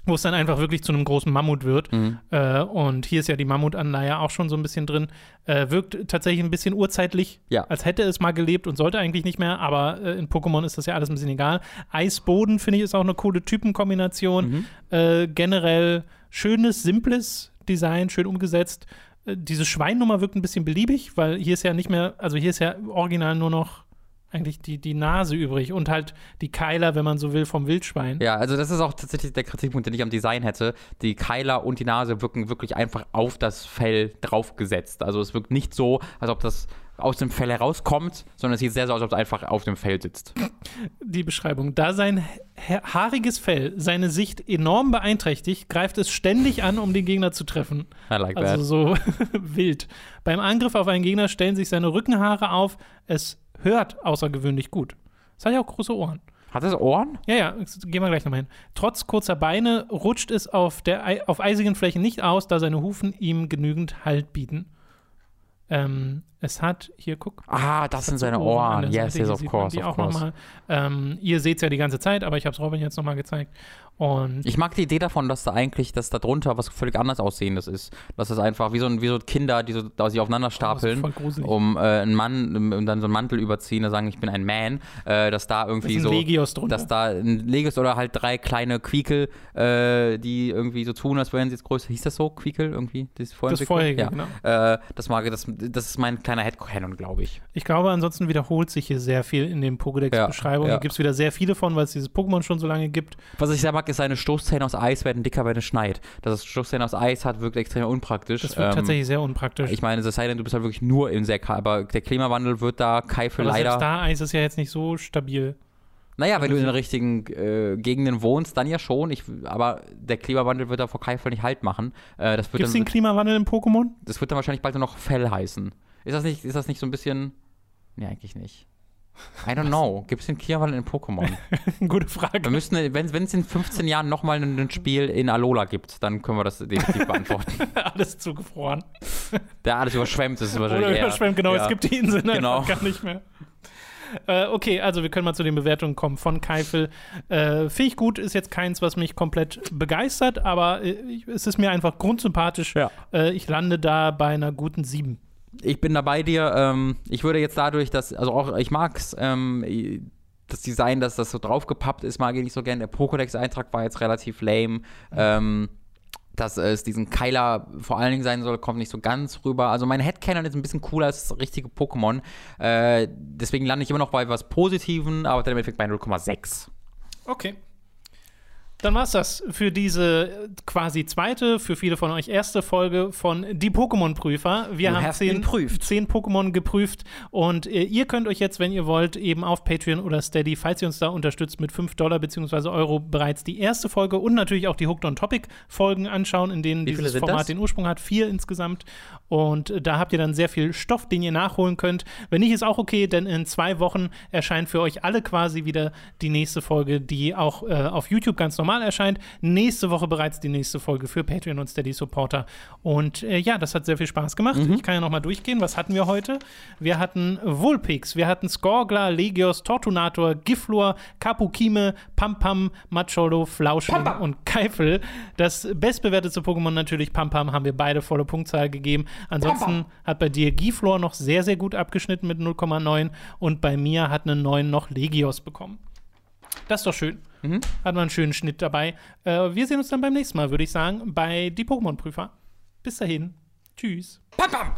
Wo es dann einfach wirklich zu einem großen Mammut wird. Mhm. Äh, und hier ist ja die Mammutanleihe auch schon so ein bisschen drin. Äh, wirkt tatsächlich ein bisschen urzeitlich, ja. als hätte es mal gelebt und sollte eigentlich nicht mehr. Aber äh, in Pokémon ist das ja alles ein bisschen egal. Eisboden, finde ich, ist auch eine coole Typenkombination. Mhm. Äh, generell schönes, simples Design, schön umgesetzt. Äh, diese Schweinnummer wirkt ein bisschen beliebig, weil hier ist ja nicht mehr, also hier ist ja original nur noch eigentlich die, die Nase übrig und halt die Keiler, wenn man so will, vom Wildschwein. Ja, also das ist auch tatsächlich der Kritikpunkt, den ich am Design hätte. Die Keiler und die Nase wirken wirklich einfach auf das Fell draufgesetzt. Also es wirkt nicht so, als ob das aus dem Fell herauskommt, sondern es sieht sehr so aus, als ob es einfach auf dem Fell sitzt. Die Beschreibung. Da sein haariges Fell seine Sicht enorm beeinträchtigt, greift es ständig an, um den Gegner zu treffen. I like also that. so wild. Beim Angriff auf einen Gegner stellen sich seine Rückenhaare auf. Es hört außergewöhnlich gut. Es hat ja auch große Ohren. Hat es Ohren? Ja, ja, gehen wir gleich nochmal hin. Trotz kurzer Beine rutscht es auf, der, auf eisigen Flächen nicht aus, da seine Hufen ihm genügend Halt bieten. Ähm, es hat, hier guck. Ah, das sind seine Ohren. Yes, yes, of course. Of course. Ähm, ihr seht es ja die ganze Zeit, aber ich habe es Robin jetzt nochmal gezeigt. Und ich mag die Idee davon, dass da eigentlich, dass da drunter was völlig anders aussehendes ist. Dass es einfach wie so, wie so Kinder, die so, da sich aufeinander stapeln, oh, um äh, einen Mann, um dann so einen Mantel überziehen und sagen, ich bin ein Man, äh, dass da irgendwie das so. Legios drunter. Dass da ein Legios oder halt drei kleine Quiekel, äh, die irgendwie so tun, als wären sie jetzt größer. Hieß das so? Quiekel irgendwie? Das vorherige, ja. genau. Äh, das, mag, das, das ist mein kleiner Headcanon, glaube ich. Ich glaube, ansonsten wiederholt sich hier sehr viel in den Pokédex-Beschreibungen. Ja, ja. Gibt es wieder sehr viele von, weil es dieses Pokémon schon so lange gibt. Was ich sehr mag, ist seine Stoßzähne aus Eis werden dicker, wenn es schneit. Dass es Stoßzähne aus Eis hat, wirkt extrem unpraktisch. Das wirkt ähm, tatsächlich sehr unpraktisch. Ich meine, es sei denn, du bist halt wirklich nur in sehr kalt, aber der Klimawandel wird da Keifel aber leider. da Eis ist ja jetzt nicht so stabil. Naja, wenn du in den richtigen äh, Gegenden wohnst, dann ja schon. Ich, aber der Klimawandel wird da vor Keifel nicht Halt machen. Äh, Gibt es den Klimawandel im Pokémon? Das wird dann wahrscheinlich bald nur noch Fell heißen. Ist das nicht, ist das nicht so ein bisschen. Nee, eigentlich nicht. I don't know. Gibt es den Klimawandel in Pokémon? Gute Frage. Wir müssen, wenn es in 15 Jahren nochmal ein Spiel in Alola gibt, dann können wir das definitiv beantworten. alles zugefroren. Der alles überschwemmt ist wahrscheinlich. Oder überschwemmt, genau. Ja. Es gibt die Inseln genau. einfach gar nicht mehr. Äh, okay, also wir können mal zu den Bewertungen kommen von Keifel. Äh, ich gut, ist jetzt keins, was mich komplett begeistert, aber äh, es ist mir einfach grundsympathisch. Ja. Äh, ich lande da bei einer guten 7 ich bin da bei dir. Ähm, ich würde jetzt dadurch, dass, also auch, ich mag es, ähm, das Design, dass das so draufgepappt ist, mag ich nicht so gerne. Der Pokédex-Eintrag war jetzt relativ lame. Ähm, dass es diesen Keiler vor allen Dingen sein soll, kommt nicht so ganz rüber. Also mein Headcanon ist ein bisschen cooler als das richtige Pokémon. Äh, deswegen lande ich immer noch bei was Positiven, aber dann im Endeffekt bei 0,6. Okay. Dann war's das für diese quasi zweite, für viele von euch erste Folge von Die Pokémon-Prüfer. Wir Du haben zehn, zehn Pokémon geprüft und äh, ihr könnt euch jetzt, wenn ihr wollt, eben auf Patreon oder Steady, falls ihr uns da unterstützt, mit 5 Dollar bzw. Euro bereits die erste Folge und natürlich auch die Hooked on Topic-Folgen anschauen, in denen dieses Format das? den Ursprung hat. Vier insgesamt. Und äh, da habt ihr dann sehr viel Stoff, den ihr nachholen könnt. Wenn nicht, ist auch okay, denn in zwei Wochen erscheint für euch alle quasi wieder die nächste Folge, die auch äh, auf YouTube ganz normal erscheint. Nächste Woche bereits die nächste Folge für Patreon und Steady Supporter. Und äh, ja, das hat sehr viel Spaß gemacht. Ich kann ja noch mal durchgehen. Was hatten wir heute? Wir hatten Vulpix, wir hatten Skorgler, Legios, Tortunator, Giflor, Kapukime, Pampam, Macholo, Flauschling und Keifel. Das bestbewertete Pokémon natürlich Pampam haben wir beide volle Punktzahl gegeben. Ansonsten hat bei dir Giflor noch sehr, sehr gut abgeschnitten mit 0,9 und bei mir hat eine 9 noch Legios bekommen. Das ist doch schön. Hat man einen schönen Schnitt dabei. Äh, wir sehen uns dann beim nächsten Mal, würde ich sagen, bei Die Pokémon-Prüfer. Bis dahin. Tschüss. Pam, pam.